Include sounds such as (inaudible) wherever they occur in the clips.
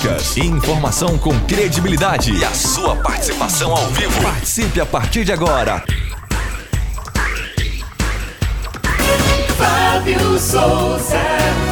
dicas, informação com credibilidade e a sua participação ao vivo. Participe a partir de agora. Fábio Souza.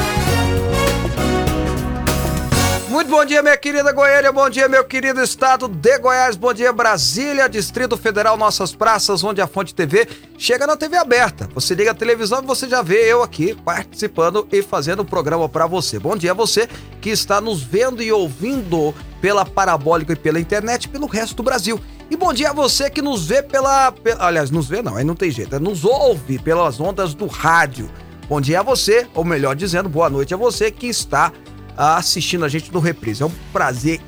Muito bom dia, minha querida Goiânia, bom dia, meu querido estado de Goiás, bom dia, Brasília, Distrito Federal, nossas praças, onde a Fonte TV chega na TV aberta. Você liga a televisão e você já vê eu aqui participando e fazendo o programa para você. Bom dia a você que está nos vendo e ouvindo pela parabólica e pela internet pelo resto do Brasil. E bom dia a você que nos vê pela, pela. Aliás, nos vê não, aí não tem jeito, é nos ouve pelas ondas do rádio. Bom dia a você, ou melhor dizendo, boa noite a você que está assistindo a gente no Reprise. É um prazer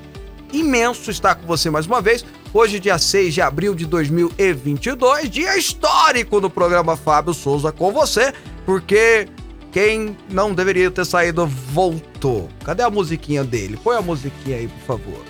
imenso estar com você mais uma vez. Hoje, dia 6 de abril de 2022, dia histórico do programa Fábio Souza com você, porque quem não deveria ter saído voltou. Cadê a musiquinha dele? Põe a musiquinha aí, por favor.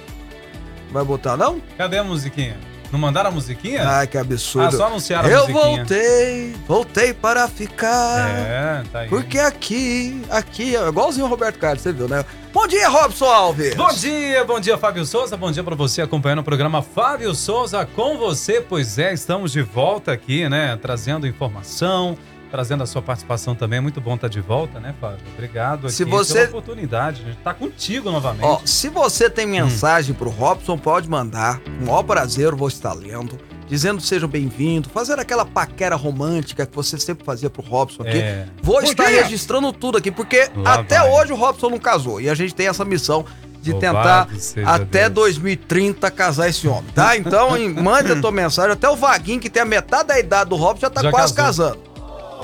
Vai botar, não? Cadê a musiquinha? Não mandaram a musiquinha? Ai, que absurdo. Ah, só anunciaram a Eu musiquinha. voltei, voltei para ficar. É, tá aí. Porque aqui, aqui, é igualzinho o Roberto Carlos, você viu, né? Bom dia, Robson Alves! Bom dia, bom dia, Fábio Souza. Bom dia pra você acompanhando o programa Fábio Souza com você. Pois é, estamos de volta aqui, né? Trazendo informação, trazendo a sua participação também. É muito bom estar de volta, né, Fábio? Obrigado aqui Se você- pela oportunidade. A gente tá contigo novamente. Ó, se você Hum. tem mensagem pro Robson, pode mandar. Com o maior prazer, vou estar lendo. Dizendo sejam bem-vindos, fazer aquela paquera romântica que você sempre fazia pro Robson aqui. É. Vou Bom estar dia! registrando tudo aqui, porque Lá até vai. hoje o Robson não casou. E a gente tem essa missão de tentar seja até Deus. 2030 casar esse homem, tá? Então, mande a tua (coughs) mensagem. Até o Vaguinho, que tem a metade da idade do Robson, já tá Já quase casou. casando.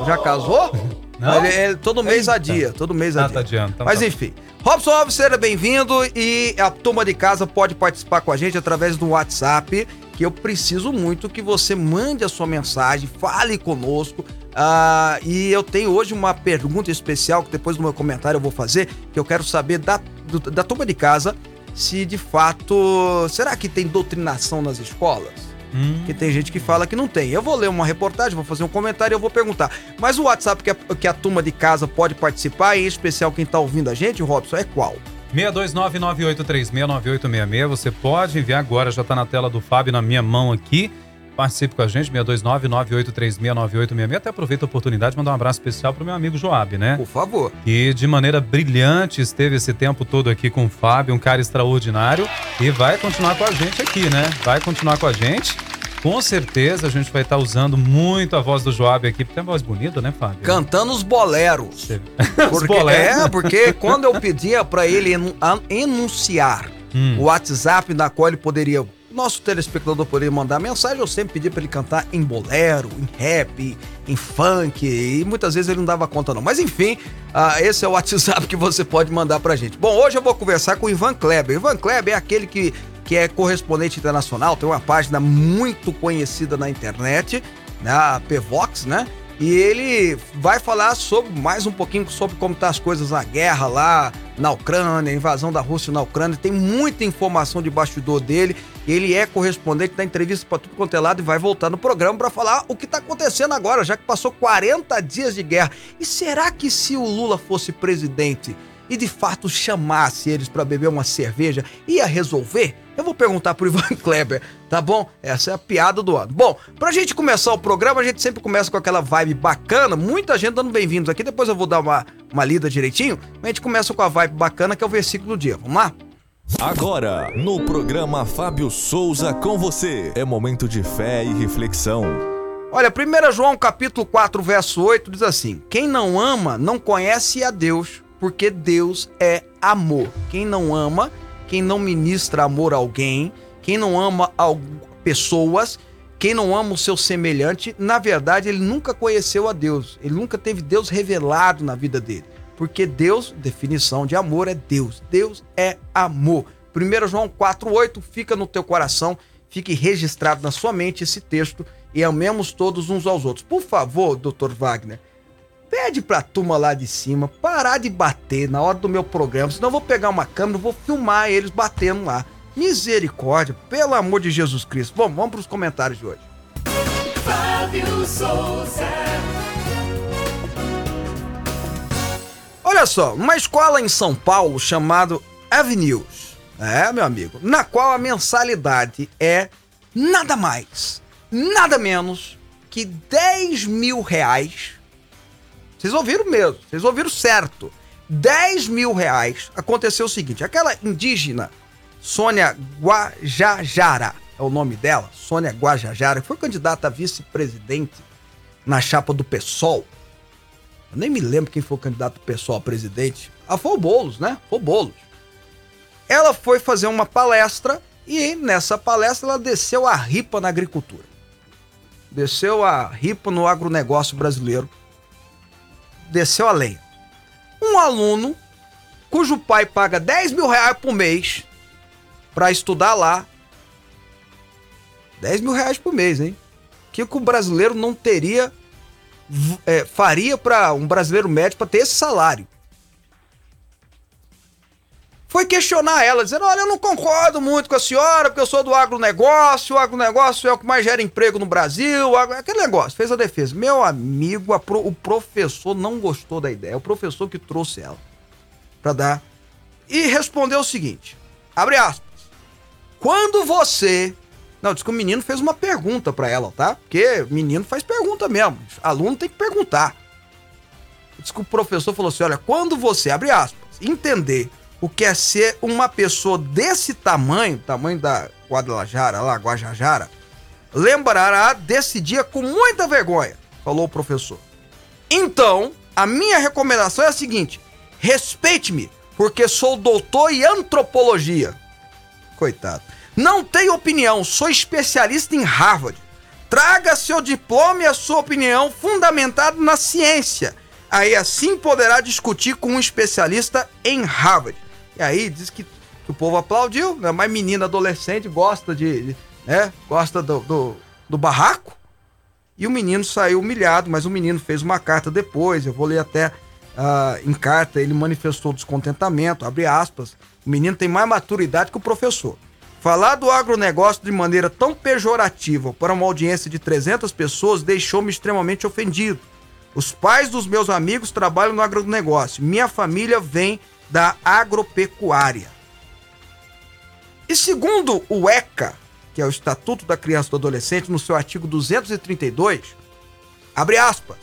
Já casou? (laughs) Não? Ele, ele- todo mês Eita. adia, todo mês Ah, adia. tá adiante. Então Mas tá. enfim, Robson Alves, seja bem-vindo e a turma de casa pode participar com a gente através do WhatsApp, que eu preciso muito que você mande a sua mensagem, fale conosco. Ah, e eu tenho hoje uma pergunta especial que depois do meu comentário eu vou fazer, que eu quero saber da, do- da turma de casa se de fato. Será que tem doutrinação nas escolas? Hum, Que tem gente que fala que não tem. Eu vou ler uma reportagem, vou fazer um comentário e eu vou perguntar. Mas o WhatsApp que a, que a turma de casa pode participar, em especial quem tá ouvindo a gente, Robson, é qual? 62998369866. Você pode enviar agora, já tá na tela do Fábio na minha mão aqui. Participe com a gente, 62998369866. Até aproveita a oportunidade de mandar um abraço especial pro meu amigo Joab, né? Por favor. Que de maneira brilhante esteve esse tempo todo aqui com o Fábio, um cara extraordinário. E vai continuar com a gente aqui, né? Vai continuar com a gente. Com certeza a gente vai estar usando muito a voz do Joab aqui, porque tem uma voz bonita, né, Fábio? Cantando os boleros. Você- (laughs) Porque, boleros. É, porque quando eu pedia pra ele enunciar Hum. o WhatsApp na qual ele poderia. Nosso telespectador poderia mandar mensagem, eu sempre pedi pra ele cantar em bolero, em rap, em funk, e muitas vezes ele não dava conta não. Mas enfim, ah, esse é o WhatsApp que você pode mandar pra gente. Bom, hoje eu vou conversar com o Ivan Kleber. Ivan Kleber é aquele que, que é correspondente internacional, tem uma página muito conhecida na internet, né, a Pvox, né? E ele vai falar sobre mais um pouquinho sobre como tá as coisas na guerra lá na Ucrânia, a invasão da Rússia na Ucrânia. Tem muita informação de bastidor dele. Ele é correspondente da entrevista para tudo quanto é lado e vai voltar no programa para falar o que tá acontecendo agora, já que passou 40 dias de guerra. E será que se o Lula fosse presidente e de fato chamasse eles para beber uma cerveja, ia resolver? Eu vou perguntar pro Ivan (laughs) Kleber, tá bom? Essa é a piada do ano. Bom, pra gente começar o programa, a gente sempre começa com aquela vibe bacana, muita gente dando bem-vindos aqui, depois eu vou dar uma, uma lida direitinho, mas a gente começa com a vibe bacana, que é o versículo do dia. Vamos lá? Agora, no programa Fábio Souza com você. É momento de fé e reflexão. Olha, 1 João capítulo 4, verso 8 diz assim: Quem não ama não conhece a Deus, porque Deus é amor. Quem não ama, quem não ministra amor a alguém, quem não ama pessoas, quem não ama o seu semelhante, na verdade, ele nunca conheceu a Deus. Ele nunca teve Deus revelado na vida dele. Porque Deus, definição de amor, é Deus. Deus é amor. 1 João 4,8 fica no teu coração, fique registrado na sua mente esse texto e amemos todos uns aos outros. Por favor, doutor Wagner, pede pra turma lá de cima parar de bater na hora do meu programa, senão eu vou pegar uma câmera e vou filmar eles batendo lá. Misericórdia, pelo amor de Jesus Cristo. Bom, vamos pros comentários de hoje. Fábio Souza. Olha só, uma escola em São Paulo chamada Avenues É, meu amigo. Na qual a mensalidade é nada mais, nada menos que 10 mil reais. Vocês ouviram mesmo, vocês ouviram certo. 10 mil reais. Aconteceu o seguinte: aquela indígena, Sônia Guajajara, é o nome dela, Sônia Guajajara, que foi candidata a vice-presidente na chapa do PSOL. Eu nem me lembro quem foi o candidato do PSOL a presidente. Ah, foi o Boulos, né? Foi o Boulos. Ela foi fazer uma palestra e nessa palestra ela desceu a ripa na agricultura. Desceu a ripa no agronegócio brasileiro. Desceu a lenha. Um aluno cujo pai paga 10 mil reais por mês para estudar lá. 10 mil reais por mês, hein? Que o brasileiro não teria, é, faria para um brasileiro médio para ter esse salário foi questionar ela, dizendo: Olha, eu não concordo muito com a senhora, porque eu sou do agronegócio, o agronegócio é o que mais gera emprego no Brasil, aquele negócio. Fez a defesa. Meu amigo, pro... o professor não gostou da ideia, é o professor que trouxe ela para dar. E respondeu o seguinte: abre aspas. Quando você. Não, diz que o menino fez uma pergunta para ela, tá? Porque menino faz pergunta mesmo. Aluno tem que perguntar. Diz que o professor falou assim: olha, quando você, abre aspas, entender o que é ser uma pessoa desse tamanho, tamanho da Guadalajara, lá, Guajajara, lembrará desse dia com muita vergonha, falou o professor. Então, a minha recomendação é a seguinte: respeite-me, porque sou doutor em antropologia. Coitado. Não tenho opinião, sou especialista em Harvard. Traga seu diploma e a sua opinião fundamentado na ciência. Aí assim poderá discutir com um especialista em Harvard. E aí diz que, o povo aplaudiu, né? Mas menina adolescente gosta de, né? Gosta do, do, do barraco. E o menino saiu humilhado, mas o menino fez uma carta depois. Eu vou ler até uh, em carta. Ele manifestou descontentamento, abre aspas. O menino tem mais maturidade que o professor. Falar do agronegócio de maneira tão pejorativa para uma audiência de 300 pessoas deixou-me extremamente ofendido. Os pais dos meus amigos trabalham no agronegócio. Minha família vem da agropecuária. E segundo o ECA, que é o Estatuto da Criança e do Adolescente, no seu artigo 232, abre aspas,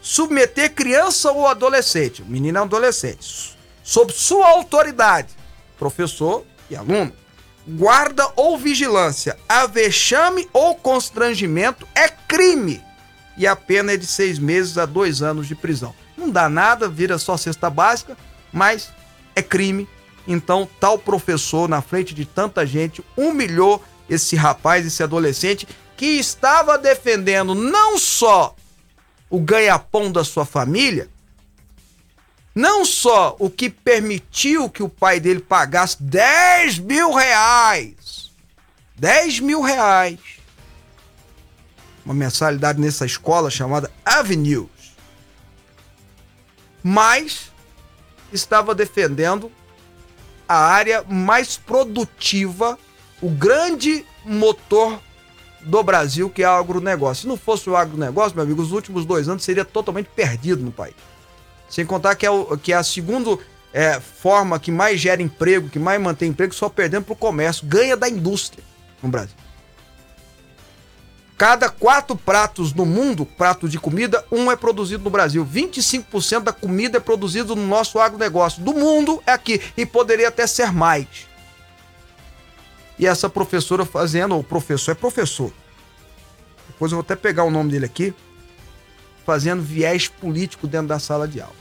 submeter criança ou adolescente, menino ou adolescente, sob sua autoridade, professor e aluno, guarda ou vigilância, a vexame ou constrangimento é crime e a pena é de seis meses a dois anos de prisão. Não dá nada, vira só cesta básica, mas é crime. Então, tal professor, na frente de tanta gente, humilhou esse rapaz, esse adolescente, que estava defendendo não só o ganha-pão da sua família, não só o que permitiu que o pai dele pagasse 10 mil reais. 10 mil reais. Uma mensalidade nessa escola chamada Avenues. Mas estava defendendo a área mais produtiva, o grande motor do Brasil, que é o agronegócio. Se não fosse o agronegócio, meu amigo, os últimos dois anos seria totalmente perdido no país. Sem contar que é, o, que é a segunda é, forma que mais gera emprego, que mais mantém emprego, só perdendo para o comércio. Ganha da indústria no Brasil. Cada quatro pratos no mundo, prato de comida, um é produzido no Brasil. 25% da comida é produzido no nosso agronegócio. Do mundo é aqui. E poderia até ser mais. E essa professora fazendo, o professor é professor. Depois eu vou até pegar o nome dele aqui. Fazendo viés político dentro da sala de aula.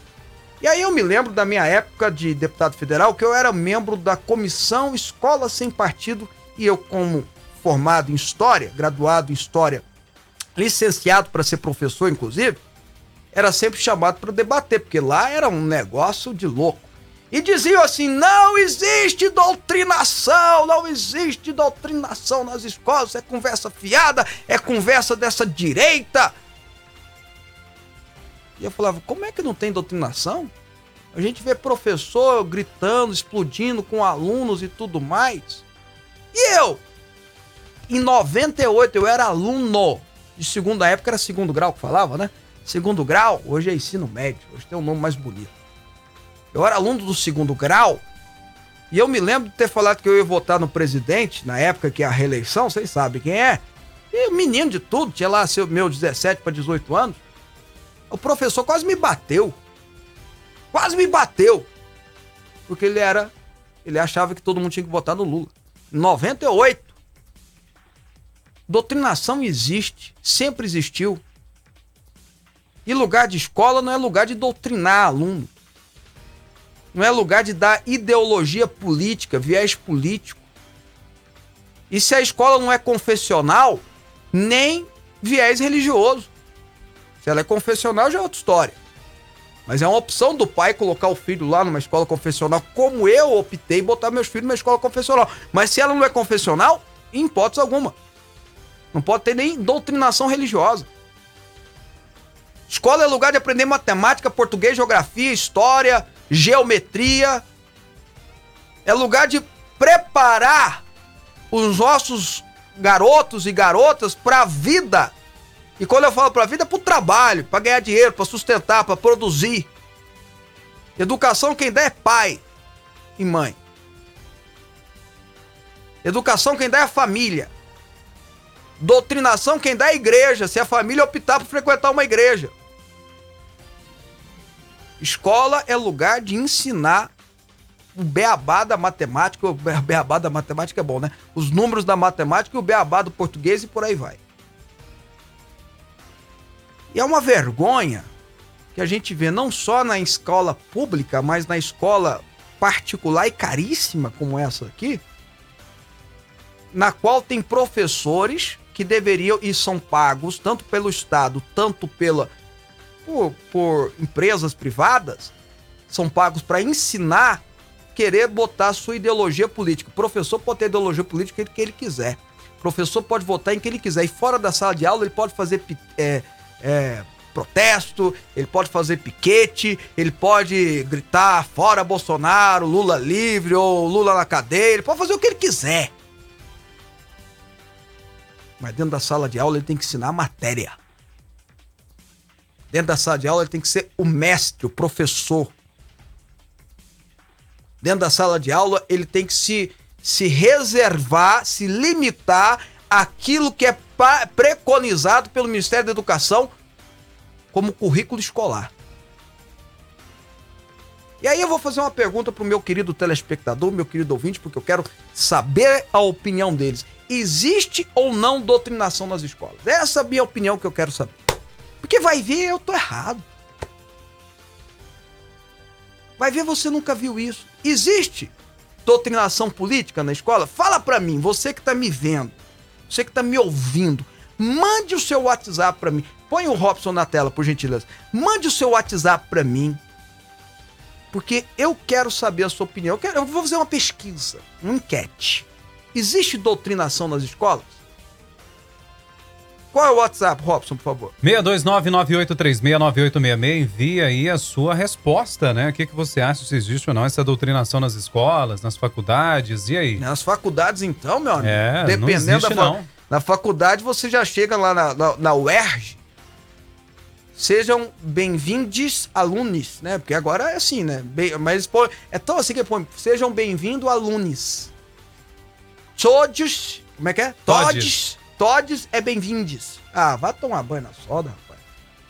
E aí eu me lembro da minha época de deputado federal, que eu era membro da comissão Escola Sem Partido, e eu, como formado em História, graduado em História, licenciado para ser professor, inclusive, era sempre chamado para debater, porque lá era um negócio de louco. E diziam assim: não existe doutrinação, não existe doutrinação nas escolas, é conversa fiada, é conversa dessa direita. E eu falava: como é que não tem doutrinação? A gente vê professor gritando, explodindo com alunos e tudo mais. E eu, em 98 eu era aluno de segunda época, era segundo grau que falava, né? Segundo grau, hoje é ensino médio, hoje tem um nome mais bonito. Eu era aluno do segundo grau E eu me lembro de ter falado que eu ia votar no presidente, na época que é a reeleição, vocês sabem quem é. E menino de tudo, tinha lá seu, meu 17 para 18 anos. O professor quase me bateu. Quase me bateu. Porque ele era. Ele achava que todo mundo tinha que votar no Lula. 98. Doutrinação existe, sempre existiu. E lugar de escola não é lugar de doutrinar aluno. Não é lugar de dar ideologia política, viés político. E se a escola não é confessional, nem viés religioso. Se ela é confessional, já é outra história. Mas é uma opção do pai colocar o filho lá numa escola confessional, como eu optei botar meus filhos numa escola confessional. Mas se ela não é confessional, em hipótese alguma. Não pode ter nem doutrinação religiosa. Escola é lugar de aprender matemática, português, geografia, história, geometria. É lugar de preparar os nossos garotos e garotas para a vida. E quando eu falo para a vida, é para o trabalho, para ganhar dinheiro, para sustentar, para produzir. Educação quem dá é pai e mãe. Educação quem dá é a família. Doutrinação quem dá é a igreja, se a família optar por frequentar uma igreja. Escola é lugar de ensinar o beabá da matemática, o beabá da matemática é bom, né? Os números da matemática e o beabá do português e por aí vai. E é uma vergonha que a gente vê não só na escola pública, mas na escola particular e caríssima como essa aqui, na qual tem professores que deveriam e são pagos tanto pelo Estado, tanto pela por, por empresas privadas, são pagos para ensinar, querer botar sua ideologia política. O professor pode ter ideologia política que ele quiser. O professor pode votar em quem ele quiser. E fora da sala de aula, ele pode fazer é, é, protesto, ele pode fazer piquete, ele pode gritar fora Bolsonaro, Lula livre ou Lula na cadeia, ele pode fazer o que ele quiser. Mas dentro da sala de aula ele tem que ensinar a matéria. Dentro da sala de aula ele tem que ser o mestre, o professor. Dentro da sala de aula ele tem que se, se reservar, se limitar àquilo que é preconizado pelo Ministério da Educação como currículo escolar. E aí eu vou fazer uma pergunta pro meu querido telespectador, meu querido ouvinte, porque eu quero saber a opinião deles. Existe ou não doutrinação nas escolas? Essa é a minha opinião que eu quero saber. Porque vai ver, eu tô errado. Vai ver, você nunca viu isso. Existe doutrinação política na escola? Fala pra mim, você que tá me vendo, você que tá me ouvindo, mande o seu WhatsApp pra mim. Põe o Robson na tela, por gentileza. Mande o seu WhatsApp pra mim. Porque eu quero saber a sua opinião. Eu, quero, eu vou fazer uma pesquisa, uma enquete. Existe doutrinação nas escolas? Qual é o WhatsApp, Robson, por favor? 62998369866. Envia aí a sua resposta, né? O que, que você acha se existe ou não essa doutrinação nas escolas, nas faculdades? E aí? Nas faculdades, então, meu amigo. É, Dependendo não existe, da não. Na faculdade, você já chega lá na, na, na UERJ. Sejam bem-vindos alunos, né? Porque agora é assim, né? Bem- mas pô, é tão assim que põe. Sejam bem-vindos alunos. Todos. Como é que é? Todes. Todes. É bem-vindos. Ah, vá tomar banho na soda, rapaz.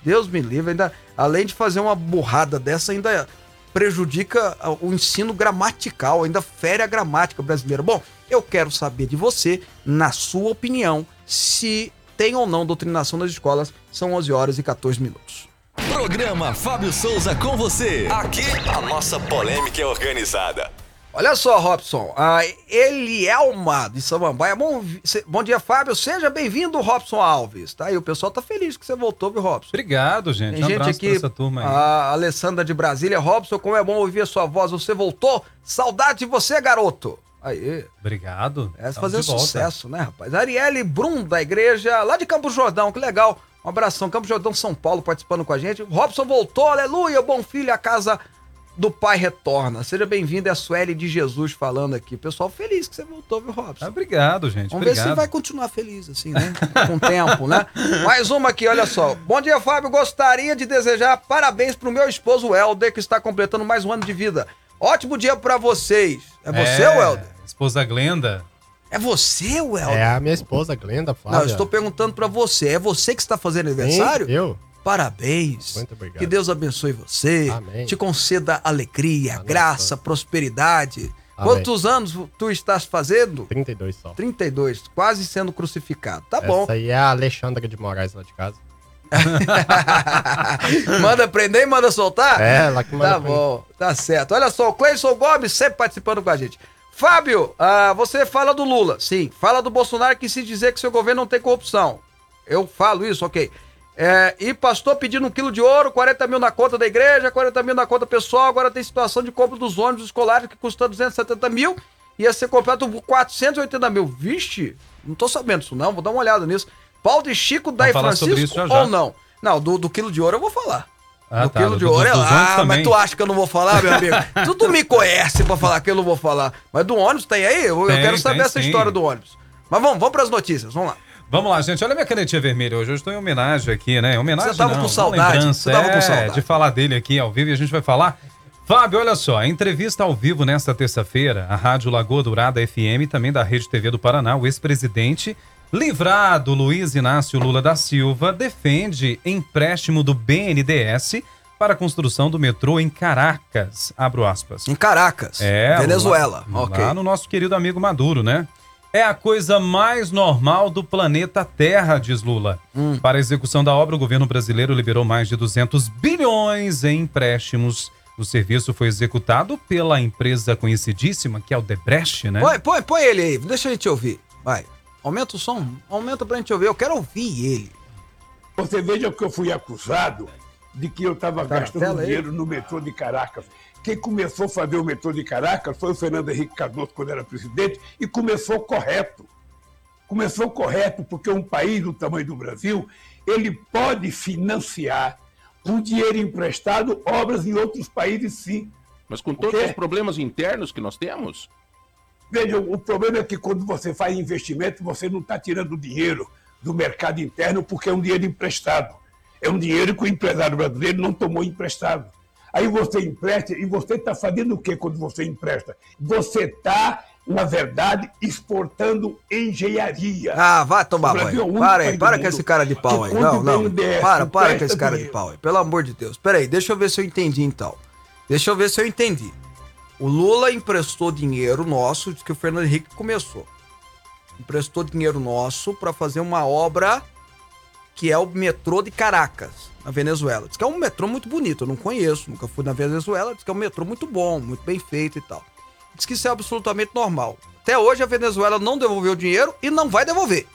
Deus me livre, ainda, além de fazer uma burrada dessa, ainda prejudica ah, o ensino gramatical, ainda fere a gramática brasileira. Bom, eu quero saber de você, na sua opinião, se tem ou não doutrinação nas escolas. São 11 horas e 14 minutos. Programa Fábio Souza com você. Aqui a nossa polêmica é organizada. Olha só, Robson, a Elielma de Samambaia. Bom, bom dia, Fábio. Seja bem-vindo, Robson Alves. Tá aí, o pessoal tá feliz que você voltou, viu, Robson? Obrigado, gente. Tem um gente aqui, essa turma aí. a Alessandra de Brasília. Robson, como é bom ouvir a sua voz. Você voltou? Saudade de você, garoto. Aí, Obrigado. de volta. sucesso, né, rapaz? Arielle Brum, da igreja lá de Campo Jordão, que legal. Um abração, Campo Jordão, São Paulo, participando com a gente. Robson voltou, aleluia, bom filho, a casa do pai retorna. Seja bem-vindo, é a Sueli de Jesus falando aqui. Pessoal feliz que você voltou, viu, Robson? Ah, Obrigado, gente. Vamos ver obrigado. se vai continuar feliz assim, né? Com o tempo, né? Mais uma aqui, olha só. Bom dia, Fábio. Gostaria de desejar parabéns pro meu esposo Helder, que está completando mais um ano de vida. Ótimo dia pra vocês. É você, Welder? Esposa Glenda. É você, Welder? É a minha esposa, Glenda, Flávia. Não, eu estou perguntando pra você. É você que está fazendo aniversário? Sim, eu? Parabéns. Muito obrigado. Que Deus abençoe você. Amém. Te conceda alegria, Amém. graça, prosperidade. Amém. Quantos anos tu estás fazendo? 32 só. 32, quase sendo crucificado. Tá bom. Essa aí é a Alexandra de Moraes lá de casa. (laughs) manda prender e manda soltar? É, ela que manda Tá prender. bom, tá certo. Olha só, o Cleison Gomes sempre participando com a gente. Fábio, ah, você fala do Lula, sim. Fala do Bolsonaro que se dizer que seu governo não tem corrupção. Eu falo isso, ok. É, e pastor pedindo um quilo de ouro, 40 mil na conta da igreja, 40 mil na conta pessoal. Agora tem situação de compra dos ônibus escolares que custa 270 mil. Ia ser comprado por 480 mil. Vixe, não tô sabendo isso não, vou dar uma olhada nisso. Paulo de Chico, Daí Francisco já já. ou não? Não, do, do quilo de ouro eu vou falar. Ah, do tá, quilo do- de ouro é lá, mas também. tu acha que eu não vou falar, meu amigo? (laughs) tu, tu me conhece pra falar que eu não vou falar. Mas do ônibus tem aí? Eu, eu Tem, quero saber tem essa sim. história do ônibus. Mas vamos, vamos pras notícias, vamos lá. Vamos lá, gente. Olha minha canetinha vermelha hoje. Hoje estou em homenagem aqui, né? Homenagem Você tava não, com saudade, você tava com é, saudade. de falar dele aqui ao vivo e a gente vai falar. Fábio, olha só, entrevista ao vivo nesta terça-feira, a Rádio Lagoa Dourada FM, também da Rede TV do Paraná, o ex-presidente livrado Luiz Inácio Lula da Silva defende empréstimo do BNDES para a construção do metrô em Caracas. Abro aspas. Em Caracas, É, Venezuela. Lá, ok. lá no nosso querido amigo Maduro, né? É a coisa mais normal do planeta Terra, diz Lula. Hum. Para a execução da obra, o governo brasileiro liberou mais de 200 bilhões em empréstimos. O serviço foi executado pela empresa conhecidíssima, que é o Debrecht, né? Põe, põe, põe ele aí, deixa a gente ouvir. Vai. Aumenta o som, aumenta pra gente ouvir. Eu quero ouvir ele. Você veja que eu fui acusado de que eu estava Tá gastando dinheiro no metrô de Caracas. Quem começou a fazer o metrô de Caracas foi o Fernando Henrique Cardoso, quando era presidente, e começou correto. Começou correto, porque um país do tamanho do Brasil, ele pode financiar com dinheiro emprestado obras em outros países, sim. Mas com todos quê? os problemas internos que nós temos, Veja, o problema é que quando você faz investimento, você não está tirando dinheiro do mercado interno porque é um dinheiro emprestado. É um dinheiro que o empresário brasileiro não tomou emprestado. Aí você empresta e você está fazendo o que quando você empresta? Você está, na verdade, exportando engenharia. Ah, vai tomar é banho. único Para aí, para com esse cara de pau aí. Não, não. Para, para com esse cara de dinheiro. pau aí. Pelo amor de Deus. Pera aí, deixa eu ver se eu entendi então. Deixa eu ver se eu entendi. O Lula emprestou dinheiro nosso, diz que o Fernando Henrique começou. Emprestou dinheiro nosso pra fazer uma obra que é o metrô de Caracas, na Venezuela. Diz que é um metrô muito bonito, eu não conheço, nunca fui na Venezuela, diz que é um metrô muito bom, muito bem feito e tal. Diz que isso é absolutamente normal. Até hoje a Venezuela não devolveu o dinheiro e não vai devolver.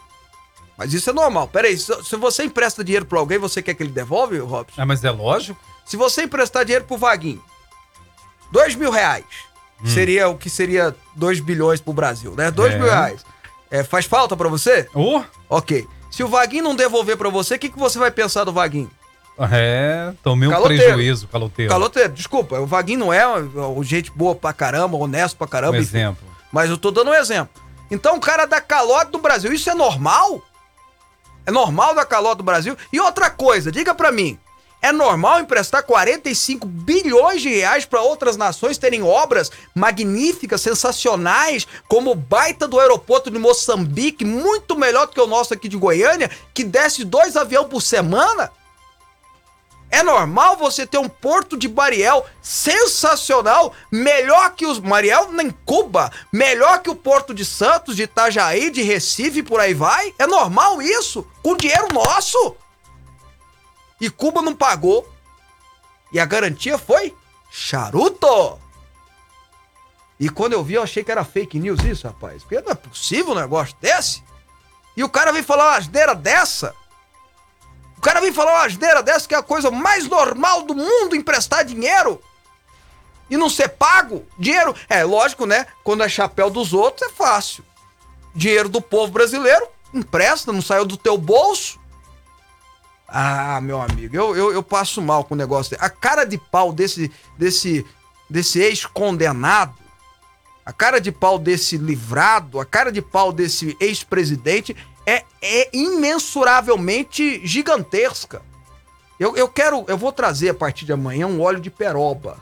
Mas isso é normal. Peraí, se, você empresta dinheiro pra alguém, você quer que ele devolve, Robson? Ah, mas é lógico. Se você emprestar dinheiro pro Vaguinho, dois mil reais, Hum. seria o que seria 2 bilhões pro Brasil, né? Dois É. mil reais. É, faz falta pra você? Oh, Ok. Se o Vaguinho não devolver pra você, o que, que você vai pensar do Vaguinho? É, tomei um Caloteiro. prejuízo, caloteiro. Caloteiro, desculpa, o Vaguinho não é gente boa pra caramba, honesto pra Um caramba, enfim. exemplo. Mas eu tô dando um exemplo. Então o cara dá calote no Brasil, isso é normal? É normal dar calote no Brasil? E outra coisa, diga pra mim, é normal emprestar 45 bilhões de reais pra outras nações terem obras magníficas, sensacionais, como o baita do aeroporto de Moçambique, muito melhor do que o nosso aqui de Goiânia, que desce dois aviões por semana? É normal você ter um porto de Bariel sensacional, melhor que os. Mariel nem Cuba, melhor que o porto de Santos, de Itajaí, de Recife, por aí vai? É normal isso? Com dinheiro nosso? E Cuba não pagou. E a garantia foi charuto. E quando eu vi, eu achei que era fake news isso, rapaz. Porque não é possível um negócio desse. E o cara vem falar uma asneira dessa. O cara vem falar uma asneira dessa que é a coisa mais normal do mundo emprestar dinheiro e não ser pago. Dinheiro, é lógico, né? Quando é chapéu dos outros é fácil. Dinheiro do povo brasileiro, empresta, não saiu do teu bolso. Ah, meu amigo, eu, eu, eu passo mal com o negócio. A cara de pau desse, desse, desse ex-condenado, a cara de pau desse livrado, a cara de pau desse ex-presidente é, é imensuravelmente gigantesca. Eu, eu quero, eu vou trazer a partir de amanhã um óleo de peroba.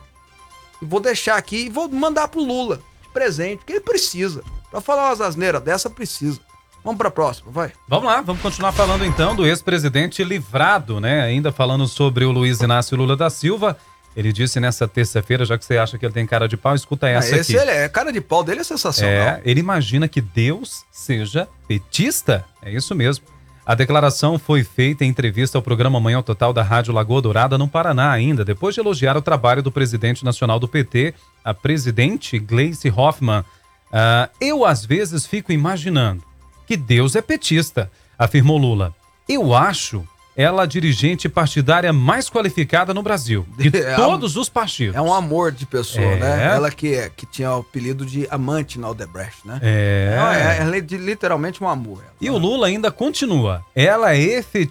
E vou deixar aqui e vou mandar pro Lula de presente, porque ele precisa. Pra falar umas asneiras dessa, precisa. Vamos pra próxima, vai. Vamos lá, vamos continuar falando então do ex-presidente livrado, né? Ainda falando sobre o Luiz Inácio Lula da Silva. Ele disse nessa terça-feira, já que você acha que ele tem cara de pau, escuta essa Ah, esse aqui. ele é, cara de pau dele é sensacional. É, ele imagina que Deus seja petista. É isso mesmo. A declaração foi feita em entrevista ao programa Manhã Total da Rádio Lagoa Dourada, no Paraná, ainda, depois de elogiar o trabalho do presidente nacional do PT, a presidente Gleice Hoffmann. Ah, eu, às vezes, fico imaginando que Deus é petista, afirmou Lula. Eu acho ela a dirigente partidária mais qualificada no Brasil, de (laughs) É, todos os partidos. É um amor de pessoa, É. né? Ela que, é, que tinha o apelido de amante na Aldebrecht, né? É. É, ela é de- literalmente um amor. E o Lula ainda continua. Ela é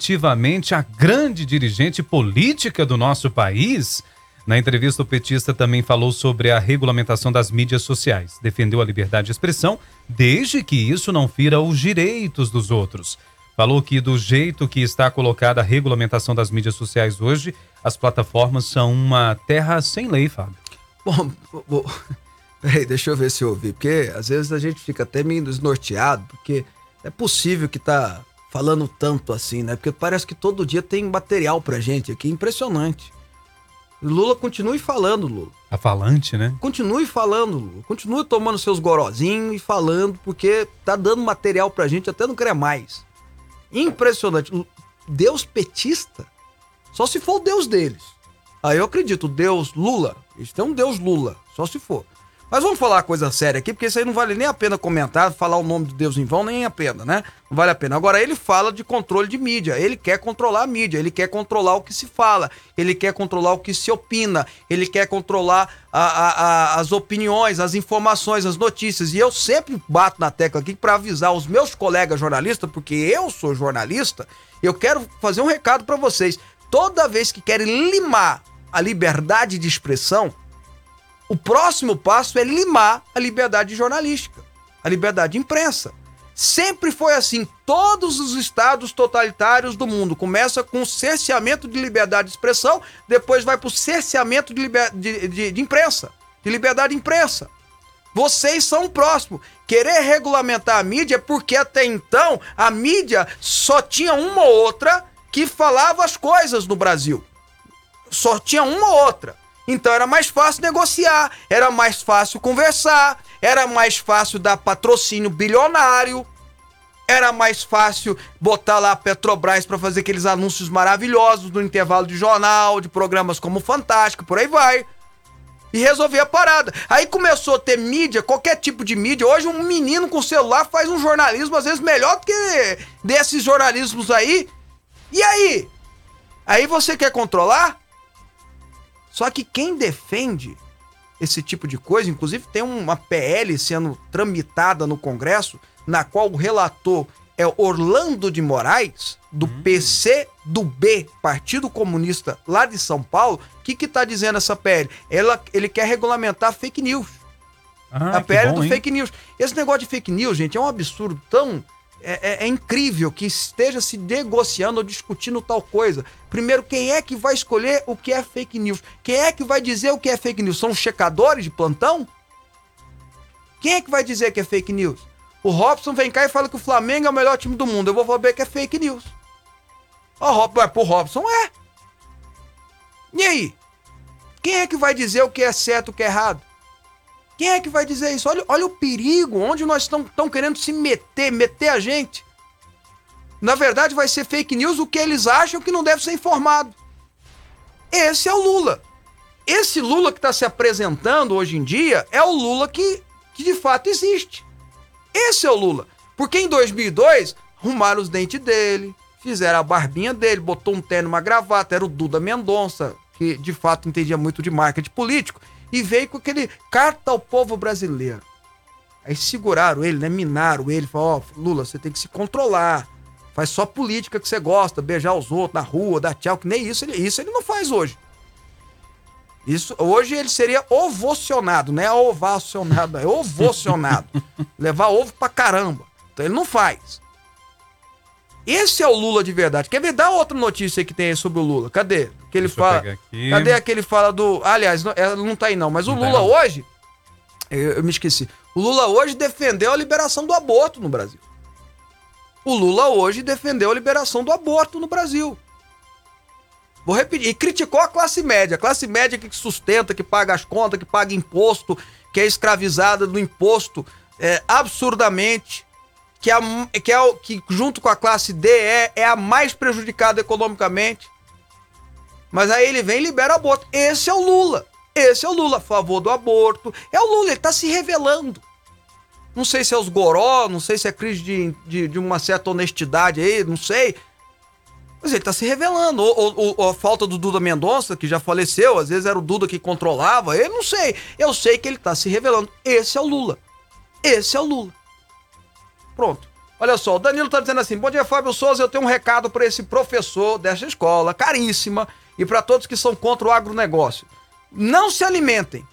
efetivamente a grande dirigente política do nosso país. Na entrevista, o petista também falou sobre a regulamentação das mídias sociais. Defendeu a liberdade de expressão, desde que isso não fira os direitos dos outros. Falou que, do jeito que está colocada a regulamentação das mídias sociais hoje, as plataformas são uma terra sem lei, Fábio. Bom, bom, (laughs) peraí, deixa eu ver se eu ouvi, porque às vezes a gente fica até meio desnorteado, porque é possível que tá falando tanto assim, né? Porque parece que todo dia tem material pra gente aqui, impressionante. Lula continue falando, Lula. A falante, né? Continue falando, Lula. Continue tomando seus gorozinhos e falando, porque tá dando material pra gente até não querer mais. Impressionante. Deus petista? Só se for o Deus deles. Aí eu acredito, Deus Lula. Eles têm um Deus Lula, só se for. Mas vamos falar coisa séria aqui, porque isso aí não vale nem a pena comentar, falar o nome de Deus em vão, nem a pena, né? Não vale a pena. Agora, ele fala de controle de mídia. Ele quer controlar a mídia, ele quer controlar o que se fala, ele quer controlar o que se opina, ele quer controlar a- a- a- as opiniões, as informações, as notícias. E eu sempre bato na tecla aqui para avisar os meus colegas jornalistas, porque eu sou jornalista, eu quero fazer um recado para vocês. Toda vez que querem limar a liberdade de expressão, o próximo passo é limar a liberdade jornalística, a liberdade de imprensa. Sempre foi assim. Todos os estados totalitários do mundo começa com o cerceamento de liberdade de expressão, depois vai para o cerceamento de, liber- de- de- de imprensa, de liberdade de imprensa. Vocês são o próximo. Querer regulamentar a mídia é porque até então a mídia só tinha uma ou outra que falava as coisas no Brasil só tinha uma ou outra. Então era mais fácil negociar, era mais fácil conversar, era mais fácil dar patrocínio bilionário, era mais fácil botar lá a Petrobras para fazer aqueles anúncios maravilhosos no intervalo de jornal, de programas como Fantástico, por aí vai. E resolver a parada. Aí começou a ter mídia, qualquer tipo de mídia. Hoje um menino com celular faz um jornalismo às vezes melhor do que desses jornalismos aí. E aí? Aí você quer controlar? Só que quem defende esse tipo de coisa, inclusive tem uma PL sendo tramitada no Congresso, na qual o relator é Orlando de Moraes, do PC do B, Partido Comunista lá de São Paulo. O que que tá dizendo essa PL? Ela, ele quer regulamentar fake news. Ah, a PL bom, do hein? fake news. Esse negócio de fake news, gente, é um absurdo tão. É, é- é incrível que esteja se negociando ou discutindo tal coisa. Primeiro, quem é que vai escolher o que é fake news? Quem é que vai dizer o que é fake news? São os checadores de plantão? Quem é que vai dizer que é fake news? O Robson vem cá e fala que o Flamengo é o melhor time do mundo. Eu vou saber que é fake news. Ó, Rob, mas pro Robson é. E aí? Quem é que vai dizer o que é certo e o que é errado? Quem é que vai dizer isso? Olha, olha o perigo, onde nós estamos querendo se meter, meter a gente. Na verdade, vai ser fake news o que eles acham que não deve ser informado. Esse é o Lula. Esse Lula que está se apresentando hoje em dia é o Lula que, que de fato existe. Esse é o Lula. Porque em 2002, arrumaram os dentes dele, fizeram a barbinha dele, botou um terno, uma gravata, era o Duda Mendonça, que de fato entendia muito de marketing político, e veio com aquele carta ao povo brasileiro. Aí seguraram ele, né? Minaram ele, falaram, ó, Lula, você tem que se controlar. Faz só política que você gosta, beijar os outros na rua, dar tchau, que nem isso, ele, isso ele não faz hoje. Isso, hoje ele seria ovocionado, não é ovacionado, é (laughs) ovocionado. Levar ovo pra caramba. Então ele não faz. Esse é o Lula de verdade. Quer ver? Dá outra notícia aí que tem aí sobre o Lula. Cadê? Que ele Deixa fala. Cadê aquele fala do. Aliás, não, ela não tá aí não, mas o Não tá Lula não. hoje. Eu, eu me esqueci. O Lula hoje defendeu a liberação do aborto no Brasil. O Lula hoje defendeu a liberação do aborto no Brasil. Vou repetir. E criticou a classe média. A classe média que sustenta, que paga as contas, que paga imposto, que é escravizada do imposto é, absurdamente. Que, é a- que, é o, que junto com a classe D é, é a mais prejudicada economicamente. Mas aí ele vem e libera o aborto. Esse é o Lula. Esse é o Lula, a favor do aborto. É o Lula, ele tá se revelando. Não sei se é os goró, não sei se é crise de, de, de uma certa honestidade aí, não sei. Mas ele tá se revelando. Ou, ou- ou a falta do Duda Mendonça, que já faleceu, às vezes era o Duda que controlava, eu não sei. Eu sei que ele tá se revelando. Esse é o Lula. Esse é o Lula. Pronto. Olha só, o Danilo tá dizendo assim: Bom dia, Fábio Souza. Eu tenho um recado para esse professor dessa escola, caríssima, e para todos que são contra o agronegócio. Não se alimentem,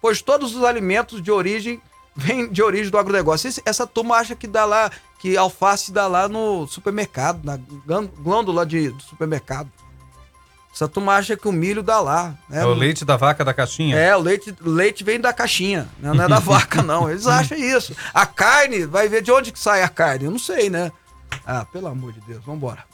pois todos os alimentos de origem (laughs) vêm de origem do agronegócio. Essa turma acha que dá lá, que alface dá lá no supermercado, na glân- glândula de, do supermercado. Essa turma acha que o milho dá lá. né? É o leite da vaca da caixinha. É, o leite, leite vem da caixinha, né? não é da (laughs) vaca, não. Eles acham isso. A carne, vai ver de onde que sai a carne. Eu não sei, né? Ah, pelo amor de Deus, vambora.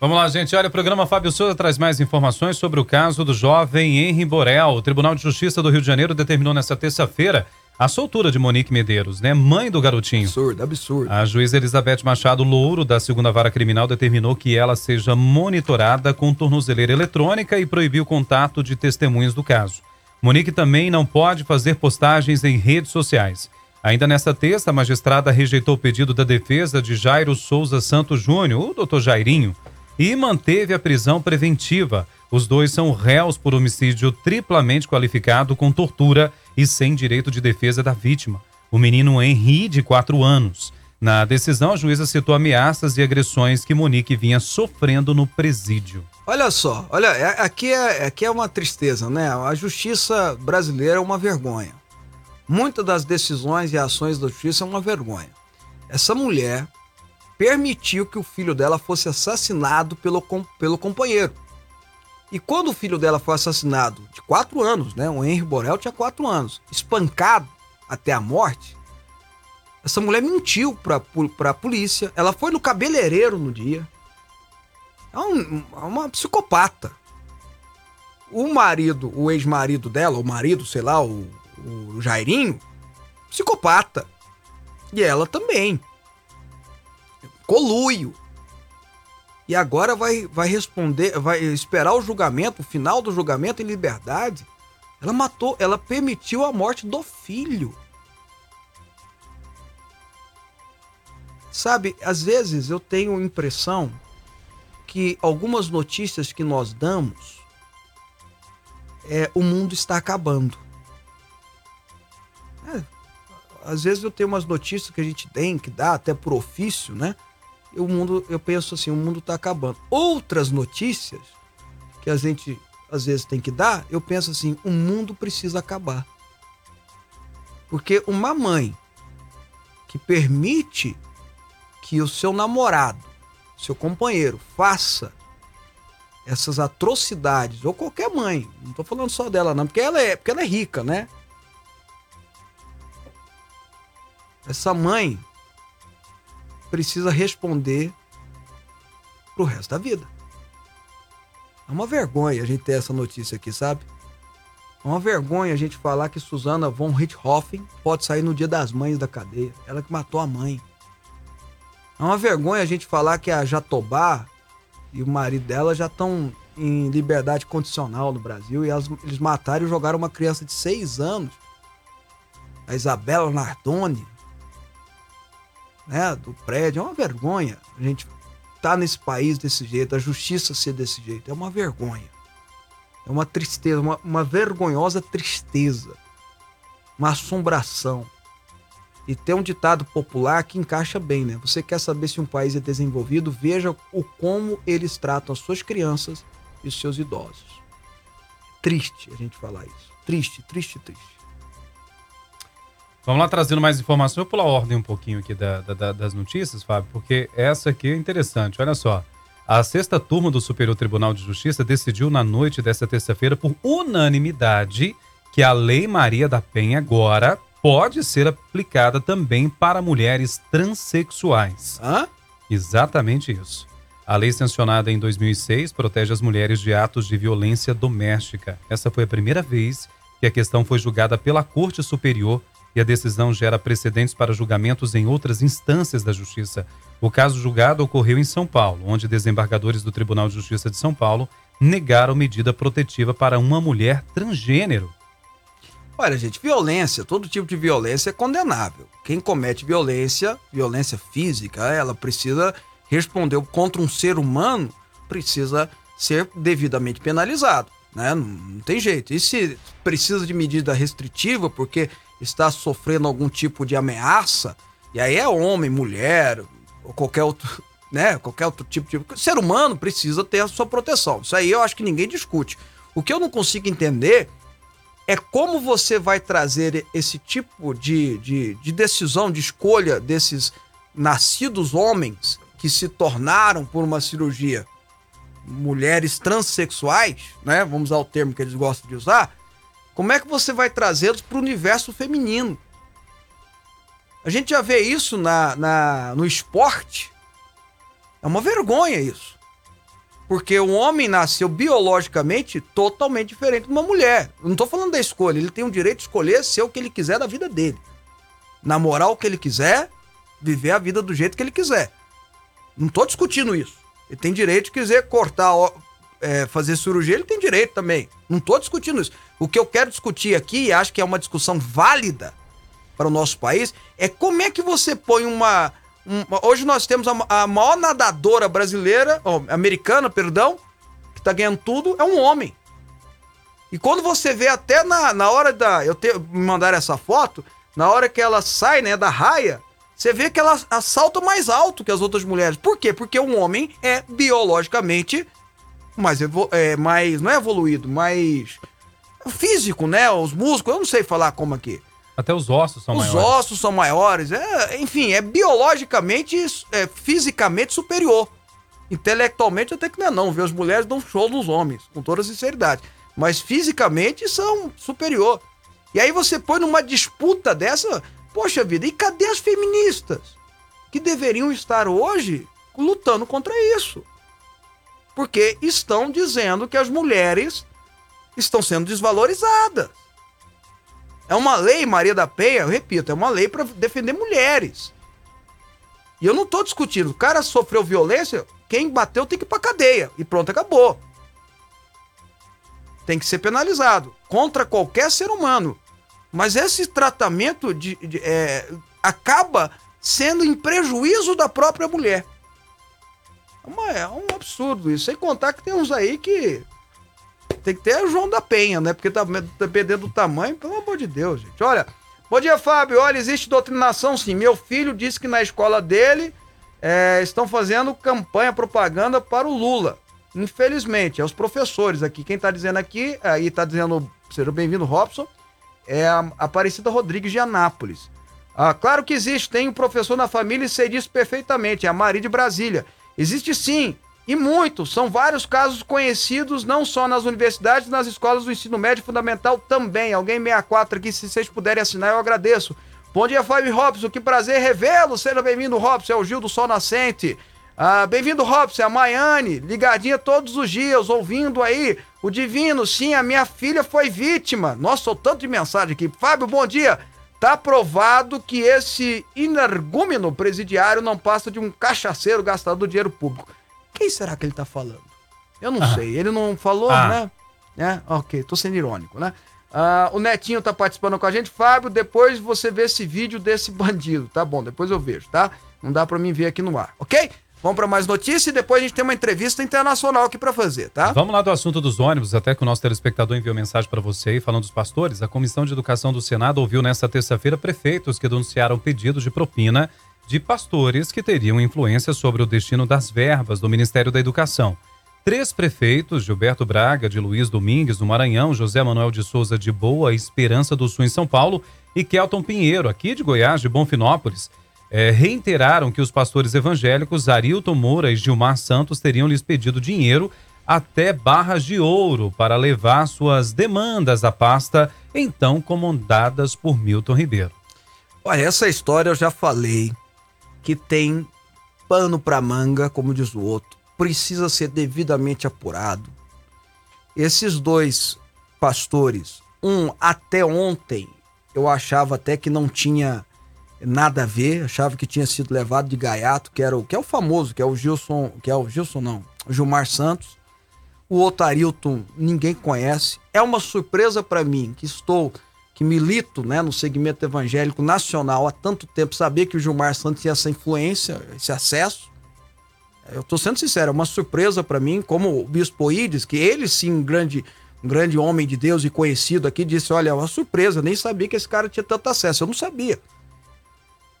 Vamos lá, gente. Olha, o programa Fábio Souza traz mais informações sobre o caso do jovem Henry Borel. O Tribunal de Justiça do Rio de Janeiro determinou nesta terça-feira a soltura de Monique Medeiros, né? Mãe do garotinho. Absurdo, absurdo. A juíza Elizabeth Machado Louro, da segunda vara criminal, determinou que ela seja monitorada com tornozeleira eletrônica e proibiu o contato de testemunhas do caso. Monique também não pode fazer postagens em redes sociais. Ainda nesta terça, a magistrada rejeitou o pedido da defesa de Jairo Souza Santos Júnior, o doutor Jairinho, e manteve a prisão preventiva. Os dois são réus por homicídio triplamente qualificado com tortura e sem direito de defesa da vítima o menino Henri, de 4 anos. Na decisão, a juíza citou ameaças e agressões que Monique vinha sofrendo no presídio. Olha só, olha, é- aqui é, aqui é uma tristeza, né? A justiça brasileira é uma vergonha. Muitas das decisões e ações da justiça é uma vergonha. Essa mulher permitiu que o filho dela fosse assassinado pelo, pelo companheiro. E quando o filho dela foi assassinado, de 4 anos, né? O Henry Borel tinha 4 anos, espancado até a morte, essa mulher mentiu pu- pra polícia. Ela foi no cabeleireiro no dia. É um- é uma psicopata. O marido, o ex-marido dela, o marido, sei lá, o, o Jairinho, psicopata. E ela também. Coluio. E agora vai, vai responder, vai esperar o julgamento, o final do julgamento em liberdade. Ela matou, ela permitiu a morte do filho. Sabe, às vezes eu tenho a impressão que algumas notícias que nós damos é o mundo está acabando. É, às vezes eu tenho umas notícias que a gente tem que dá até por ofício, né? O mundo, eu penso assim, o mundo está acabando. Outras notícias que a gente às vezes tem que dar, eu penso assim, o mundo precisa acabar. Porque uma mãe que permite que o seu namorado, seu companheiro, faça essas atrocidades, ou qualquer mãe, não tô falando só dela, não, porque ela é, porque ela é rica, né? Essa mãe precisa responder pro resto da vida. É uma vergonha a gente ter essa notícia aqui, sabe? É uma vergonha a gente falar que Susana von Richthofen pode sair no dia das mães da cadeia. Ela que matou a mãe. É uma vergonha a gente falar que a Jatobá e o marido dela já estão em liberdade condicional no Brasil e elas- eles mataram e jogaram uma criança de seis anos, a Isabela Nardoni, né, do prédio. É uma vergonha a gente tá nesse país desse jeito, a justiça ser desse jeito. É uma vergonha. É uma tristeza, uma, uma vergonhosa tristeza. Uma assombração. E tem um ditado popular que encaixa bem, né? Você quer saber se um país é desenvolvido, veja o como eles tratam as suas crianças e os seus idosos. Triste a gente falar isso. Triste, triste, triste. Vamos lá trazendo mais informações. Eu vou pular a ordem um pouquinho aqui da- da- da- das notícias, Fábio, porque essa aqui é interessante. Olha só. A sexta turma do Superior Tribunal de Justiça decidiu na noite desta terça-feira, por unanimidade, que a Lei Maria da Penha agora pode ser aplicada também para mulheres transexuais. Hã? Exatamente isso. A lei sancionada em 2006 protege as mulheres de atos de violência doméstica. Essa foi a primeira vez que a questão foi julgada pela Corte Superior e a decisão gera precedentes para julgamentos em outras instâncias da Justiça. O caso julgado ocorreu em São Paulo, onde desembargadores do Tribunal de Justiça de São Paulo negaram medida protetiva para uma mulher transgênero. Olha, gente, violência, todo tipo de violência é condenável. Quem comete violência, violência física, ela precisa responder contra um ser humano, precisa ser devidamente penalizado, né? Não, não tem jeito. E se precisa de medida restritiva porque está sofrendo algum tipo de ameaça, e aí é homem, mulher, ou qualquer outro, (laughs) né? Qualquer outro tipo de. O ser humano precisa ter a sua proteção. Isso aí eu acho que ninguém discute. O que eu não consigo entender é como você vai trazer esse tipo de, de, de decisão, de escolha desses nascidos homens que se tornaram por uma cirurgia mulheres transexuais, né? Vamos usar o termo que eles gostam de usar. Como é que você vai trazê-los para o universo feminino? A gente já vê isso na, na, no esporte. É uma vergonha isso. Porque o homem nasceu biologicamente totalmente diferente de uma mulher. Eu não tô falando da escolha, ele tem o direito de escolher ser o que ele quiser da vida dele. Namorar o que ele quiser, viver a vida do jeito que ele quiser. Não tô discutindo isso. Ele tem direito de quiser cortar, é, fazer cirurgia, ele tem direito também. Não tô discutindo isso. O que eu quero discutir aqui, e acho que é uma discussão válida para o nosso país, é como é que você põe uma. uma- hoje nós temos a, a maior nadadora brasileira, ó, americana, perdão, que tá ganhando tudo, é um homem. E quando você vê até na, na hora da. Eu te, me mandaram essa foto, na hora que ela sai, né, da raia, você vê que ela salta mais alto que as outras mulheres. Por quê? Porque um homem é biologicamente mais, é, mais não é evoluído, mais físico, né? Os músculos, eu não sei falar como aqui. Até os ossos são Os maiores. ossos são maiores, é, enfim, é biologicamente, é, fisicamente superior. Intelectualmente até que não é não, viu? As mulheres dão show nos homens, com toda sinceridade. Mas fisicamente são superior. E aí você põe numa disputa dessa, poxa vida, e cadê as feministas? Que deveriam estar hoje lutando contra isso. Porque estão dizendo que as mulheres estão sendo desvalorizadas. É uma lei, Maria da Penha, eu repito, é uma lei para defender mulheres. E eu não tô discutindo. O cara sofreu violência, quem bateu tem que ir pra cadeia. E pronto, acabou. Tem que ser penalizado contra qualquer ser humano. Mas esse tratamento de, de- é, acaba sendo em prejuízo da própria mulher. É, é um absurdo isso. Sem contar que tem uns aí que tem que ter João da Penha, né? Porque tá dependendo do tamanho, pelo amor de Deus, gente. Olha, bom dia, Fábio. Olha, existe doutrinação sim. Meu filho disse que na escola dele é, estão fazendo campanha, propaganda para o Lula. Infelizmente, é os professores aqui. Quem tá dizendo aqui, aí tá dizendo, seja bem-vindo, Robson, é a Aparecida Rodrigues de Anápolis. Ah, claro que existe, tem um professor na família e sei disso perfeitamente, é a Maria de Brasília. Existe sim, e muitos, são vários casos conhecidos, não só nas universidades, nas escolas do ensino médio fundamental também. Alguém 64 aqui, se vocês puderem assinar, eu agradeço. Bom dia, Fábio Robson, que prazer revê-lo. Seja bem-vindo, Robson, é o Gil do Sol Nascente. Ah, bem-vindo, Robson, é a Maiane, ligadinha todos os dias, ouvindo aí o Divino. Sim, a minha filha foi vítima. Nossa, sou tanto de mensagem aqui. Fábio, bom dia. Tá provado que esse energúmeno presidiário não passa de um cachaceiro gastador do dinheiro público. Quem será que ele tá falando? Eu não Ah. sei. Ele não falou, Ah. né? né? Ok, tô sendo irônico, né? Ah, o Netinho tá participando com a gente. Fábio, depois você vê esse vídeo desse (laughs) bandido. Tá bom, depois eu vejo, tá? Não dá pra mim ver aqui no ar, ok? Vamos pra mais notícias e depois a gente tem uma entrevista internacional aqui pra fazer, tá? Vamos lá do assunto dos ônibus, até que o nosso telespectador enviou mensagem para você aí, falando dos pastores. A Comissão de Educação do Senado ouviu nesta terça-feira prefeitos que denunciaram pedidos de propina de pastores que teriam influência sobre o destino das verbas do Ministério da Educação. Três prefeitos, Gilberto Braga, de Luiz Domingues, do Maranhão, José Manuel de Souza de Boa Esperança do Sul, em São Paulo, e Kelton Pinheiro, aqui de Goiás, de Bonfinópolis, eh, reiteraram que os pastores evangélicos Arilton Moura e Gilmar Santos teriam lhes pedido dinheiro até barras de ouro para levar suas demandas à pasta, então comandadas por Milton Ribeiro. Olha, essa história eu já falei que tem pano pra manga, como diz o outro. Precisa ser devidamente apurado. Esses dois pastores, um até ontem, eu achava até que não tinha nada a ver, achava que tinha sido levado de gaiato, que era o que é o famoso, que é o Gilson, que é o Gilson não, o Gilmar Santos. O outro Arilton ninguém conhece. É uma surpresa para mim que estou que milito, né, no segmento evangélico nacional há tanto tempo, saber que o Gilmar Santos tinha essa influência, esse acesso. Eu tô sendo sincero, é uma surpresa para mim, como o Bispo Ides, que ele sim, um grande, um grande homem de Deus e conhecido aqui, disse: Olha, é uma surpresa, nem sabia que esse cara tinha tanto acesso. Eu não sabia.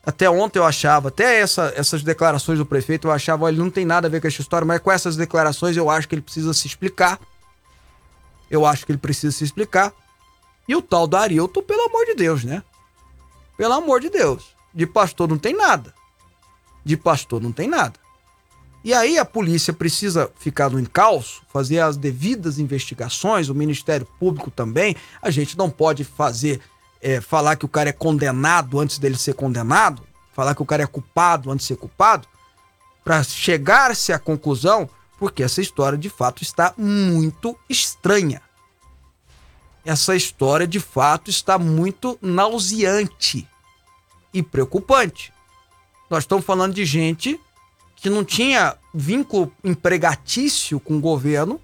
Até ontem eu achava, até essa, essas declarações do prefeito, eu achava, olha, não tem nada a ver com essa história, mas com essas declarações eu acho que ele precisa se explicar. Eu acho que ele precisa se explicar. E o tal do Arilton, pelo amor de Deus, né? Pelo amor de Deus. De pastor não tem nada. De pastor não tem nada. E aí a polícia precisa ficar no encalço, fazer as devidas investigações, o Ministério Público também. A gente não pode fazer, é, falar que o cara é condenado antes dele ser condenado, falar que o cara é culpado antes de ser culpado, para chegar-se à conclusão, porque essa história de fato está muito estranha. Essa história de fato está muito nauseante e preocupante. Nós estamos falando de gente que não tinha vínculo empregatício com o governo,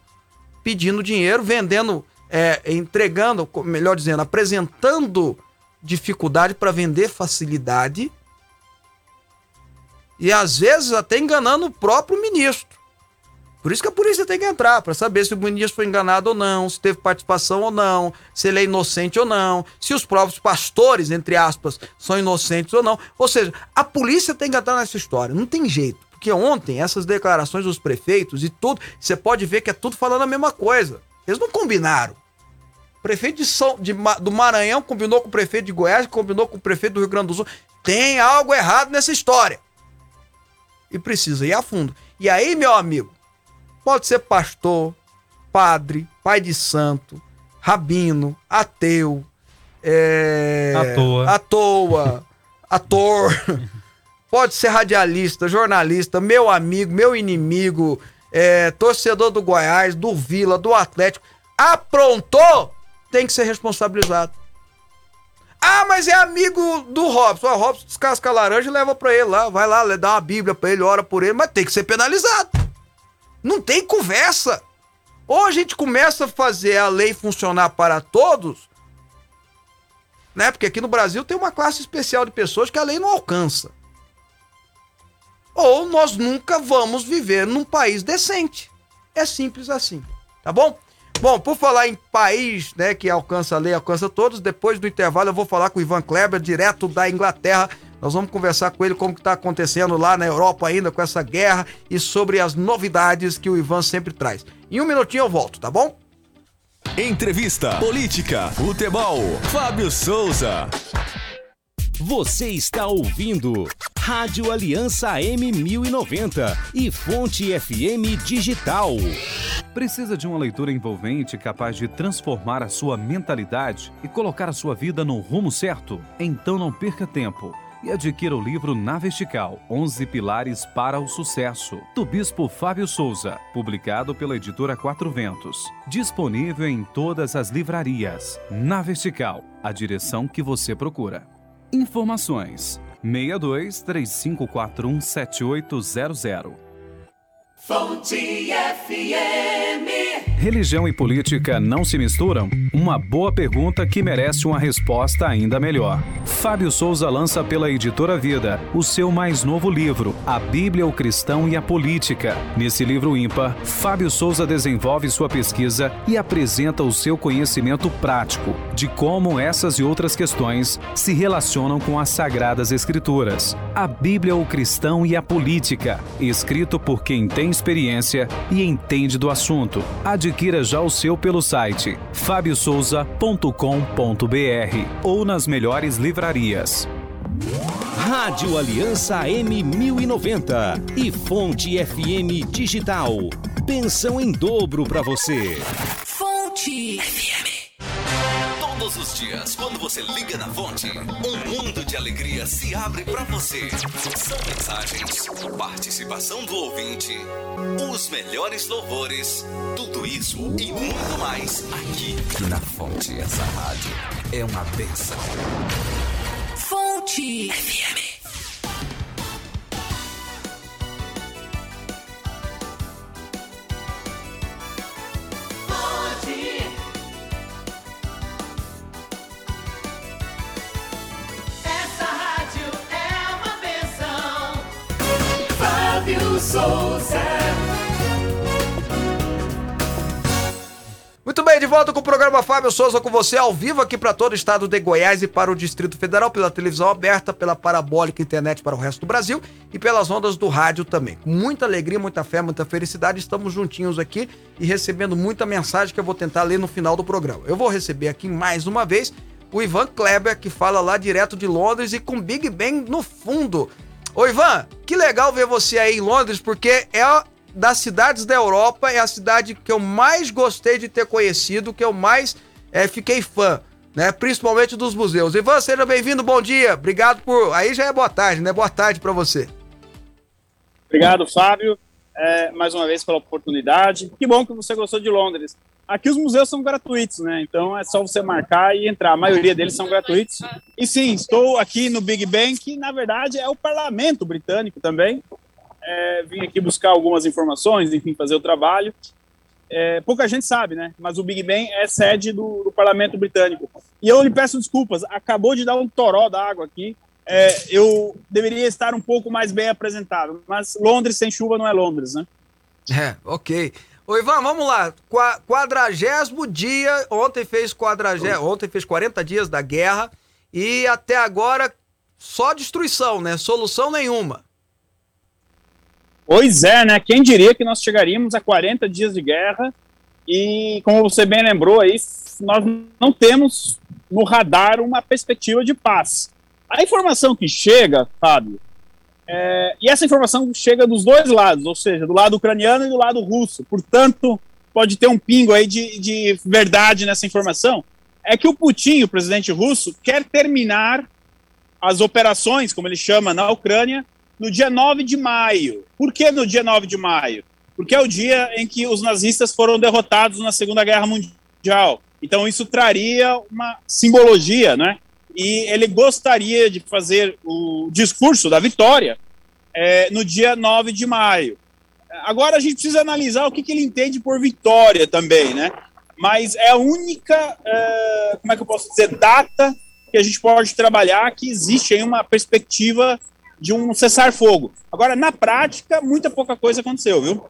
pedindo dinheiro, vendendo, é, entregando, melhor dizendo, apresentando dificuldade para vender facilidade e às vezes até enganando o próprio ministro. Por isso que a polícia tem que entrar, para saber se o ministro foi enganado ou não, se teve participação ou não, se ele é inocente ou não, se os próprios pastores, entre aspas, são inocentes ou não. Ou seja, a polícia tem que entrar nessa história, não tem jeito. Porque ontem, essas declarações dos prefeitos e tudo, você pode ver que é tudo falando a mesma coisa. Eles não combinaram. O prefeito de São, de, do Maranhão combinou com o prefeito de Goiás, combinou com o prefeito do Rio Grande do Sul. Tem algo errado nessa história. E precisa ir a fundo. E aí, meu amigo, pode ser pastor, padre, pai de santo, rabino, ateu, é... À toa. à toa, (laughs) ator, pode ser radialista, jornalista, meu amigo, meu inimigo, é, torcedor do Goiás, do Vila, do Atlético, aprontou, tem que ser responsabilizado. Ah, mas é amigo do Robson. O Robson descasca a laranja e leva pra ele lá. Vai lá, dá uma bíblia pra ele, ora por ele, mas tem que ser penalizado. Não tem conversa. Ou a gente começa a fazer a lei funcionar para todos, né? Porque aqui no Brasil tem uma classe especial de pessoas que a lei não alcança. Ou nós nunca vamos viver num país decente. É simples assim, tá bom? Bom, por falar em país, né, que alcança a lei, alcança todos, depois do intervalo eu vou falar com o Ivan Kleber, direto da Inglaterra. Nós vamos conversar com ele como que tá acontecendo lá na Europa ainda com essa guerra e sobre as novidades que o Ivan sempre traz. Em um minutinho eu volto, tá bom? Entrevista, política, futebol. Fábio Souza. Você está ouvindo Rádio Aliança M1090 e Fonte FM Digital. Precisa de uma leitura envolvente capaz de transformar a sua mentalidade e colocar a sua vida no rumo certo? Então não perca tempo e adquira o livro Na Vertical, 11 Pilares para o Sucesso, do Bispo Fábio Souza, publicado pela editora Quatro Ventos. Disponível em todas as livrarias. Na Vertical, a direção que você procura. Informações: 62 3541 7800. Fonte FM. Religião e política não se misturam? Uma boa pergunta que merece uma resposta ainda melhor. Fábio Souza lança pela editora Vida o seu mais novo livro, A Bíblia, o Cristão e a Política. Nesse livro ímpar, Fábio Souza desenvolve sua pesquisa e apresenta o seu conhecimento prático de como essas e outras questões se relacionam com as Sagradas Escrituras. A Bíblia, o Cristão e a Política, escrito por quem tem experiência e entende do assunto. Adquira já o seu pelo site fabiosouza.com.br ou nas melhores livrarias. Rádio Aliança M1090 e Fonte FM Digital. Pensão em dobro para você. Fonte FM. Todos os dias, quando você liga na fonte, um mundo de alegria se abre pra você. São mensagens, participação do ouvinte, os melhores louvores, tudo isso e muito mais aqui na fonte. Essa rádio é uma benção. Fonte FM. Souza. Muito bem, de volta com o programa Fábio Souza com você, ao vivo aqui para todo o estado de Goiás e para o Distrito Federal, pela televisão aberta, pela parabólica internet para o resto do Brasil e pelas ondas do rádio também. Com muita alegria, muita fé, muita felicidade, estamos juntinhos aqui e recebendo muita mensagem que eu vou tentar ler no final do programa. Eu vou receber aqui mais uma vez o Ivan Kleber, que fala lá direto de Londres e com Big Ben no fundo. Ô Ivan, que legal ver você aí em Londres, porque é das cidades da Europa, é a cidade que eu mais gostei de ter conhecido, que eu mais eh, fiquei fã, né? Principalmente dos museus. Ivan, seja bem-vindo, bom dia. Obrigado por. Aí já é boa tarde, né? Boa tarde pra você. Obrigado, Fábio, é, mais uma vez pela oportunidade. Que bom que você gostou de Londres. Aqui os museus são gratuitos, né? Então é só você marcar e entrar. A maioria deles são gratuitos. E sim, estou aqui no Big Ben, que na verdade é o parlamento britânico também. É, vim aqui buscar algumas informações, enfim, fazer o trabalho. É, pouca gente sabe, né? Mas o Big Ben é sede do, do parlamento britânico. E eu lhe peço desculpas, acabou de dar um toró d'água aqui. É, eu deveria estar um pouco mais bem apresentado, mas Londres sem chuva não é Londres, né? É, ok. Ô Ivan, vamos lá. Qua- Quadragésimo dia, ontem fez quadragésimo, ontem fez 40 dias da guerra e até agora só destruição, né? Solução nenhuma. Pois é, né? Quem diria que nós chegaríamos a 40 dias de guerra e, como você bem lembrou aí, nós não temos no radar uma perspectiva de paz. A informação que chega, Fábio, é, e essa informação chega dos dois lados, ou seja, do lado ucraniano e do lado russo. Portanto, pode ter um pingo aí de, de verdade nessa informação. É que o Putin, o presidente russo, quer terminar as operações, como ele chama, na Ucrânia, no dia 9 de maio. Por que no dia 9 de maio? Porque é o dia em que os nazistas foram derrotados na Segunda Guerra Mundial. Então isso traria uma simbologia, né? E ele gostaria de fazer o discurso da vitória é, no dia 9 de maio. Agora a gente precisa analisar o que, que ele entende por vitória também, né? Mas é a única, é, como é que eu posso dizer, data que a gente pode trabalhar que existe aí uma perspectiva de um cessar-fogo. Agora, na prática, muita pouca coisa aconteceu, viu?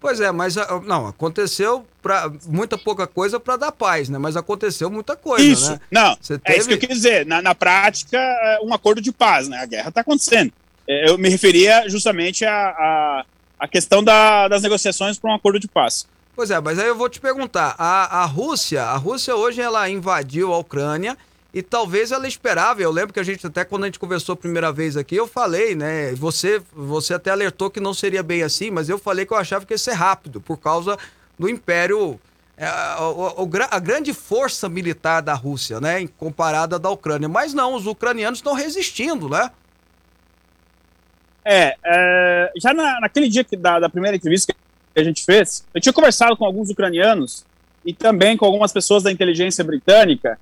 Pois é, mas ah, não, aconteceu pra, muita pouca coisa para dar paz, né? Mas aconteceu muita coisa, Isso, né? não, Você é isso que eu quis dizer. Na, na prática, é um acordo de paz, né? A guerra está acontecendo. É, Eu me referia justamente à a, a, questão da- das negociações para um acordo de paz. Pois é, mas aí eu vou te perguntar, a, a Rússia, a Rússia hoje ela invadiu a Ucrânia e talvez ela esperava, eu lembro que a gente até quando a gente conversou a primeira vez aqui, eu falei, né, você, você até alertou que não seria bem assim, mas eu falei que eu achava que ia ser rápido, por causa do Império, é, a grande força militar da Rússia, né, comparada da Ucrânia, mas não, os ucranianos estão resistindo, né? É, é, já na, naquele dia que, da, da primeira entrevista que a gente fez, eu tinha conversado com alguns ucranianos e também com algumas pessoas da inteligência britânica,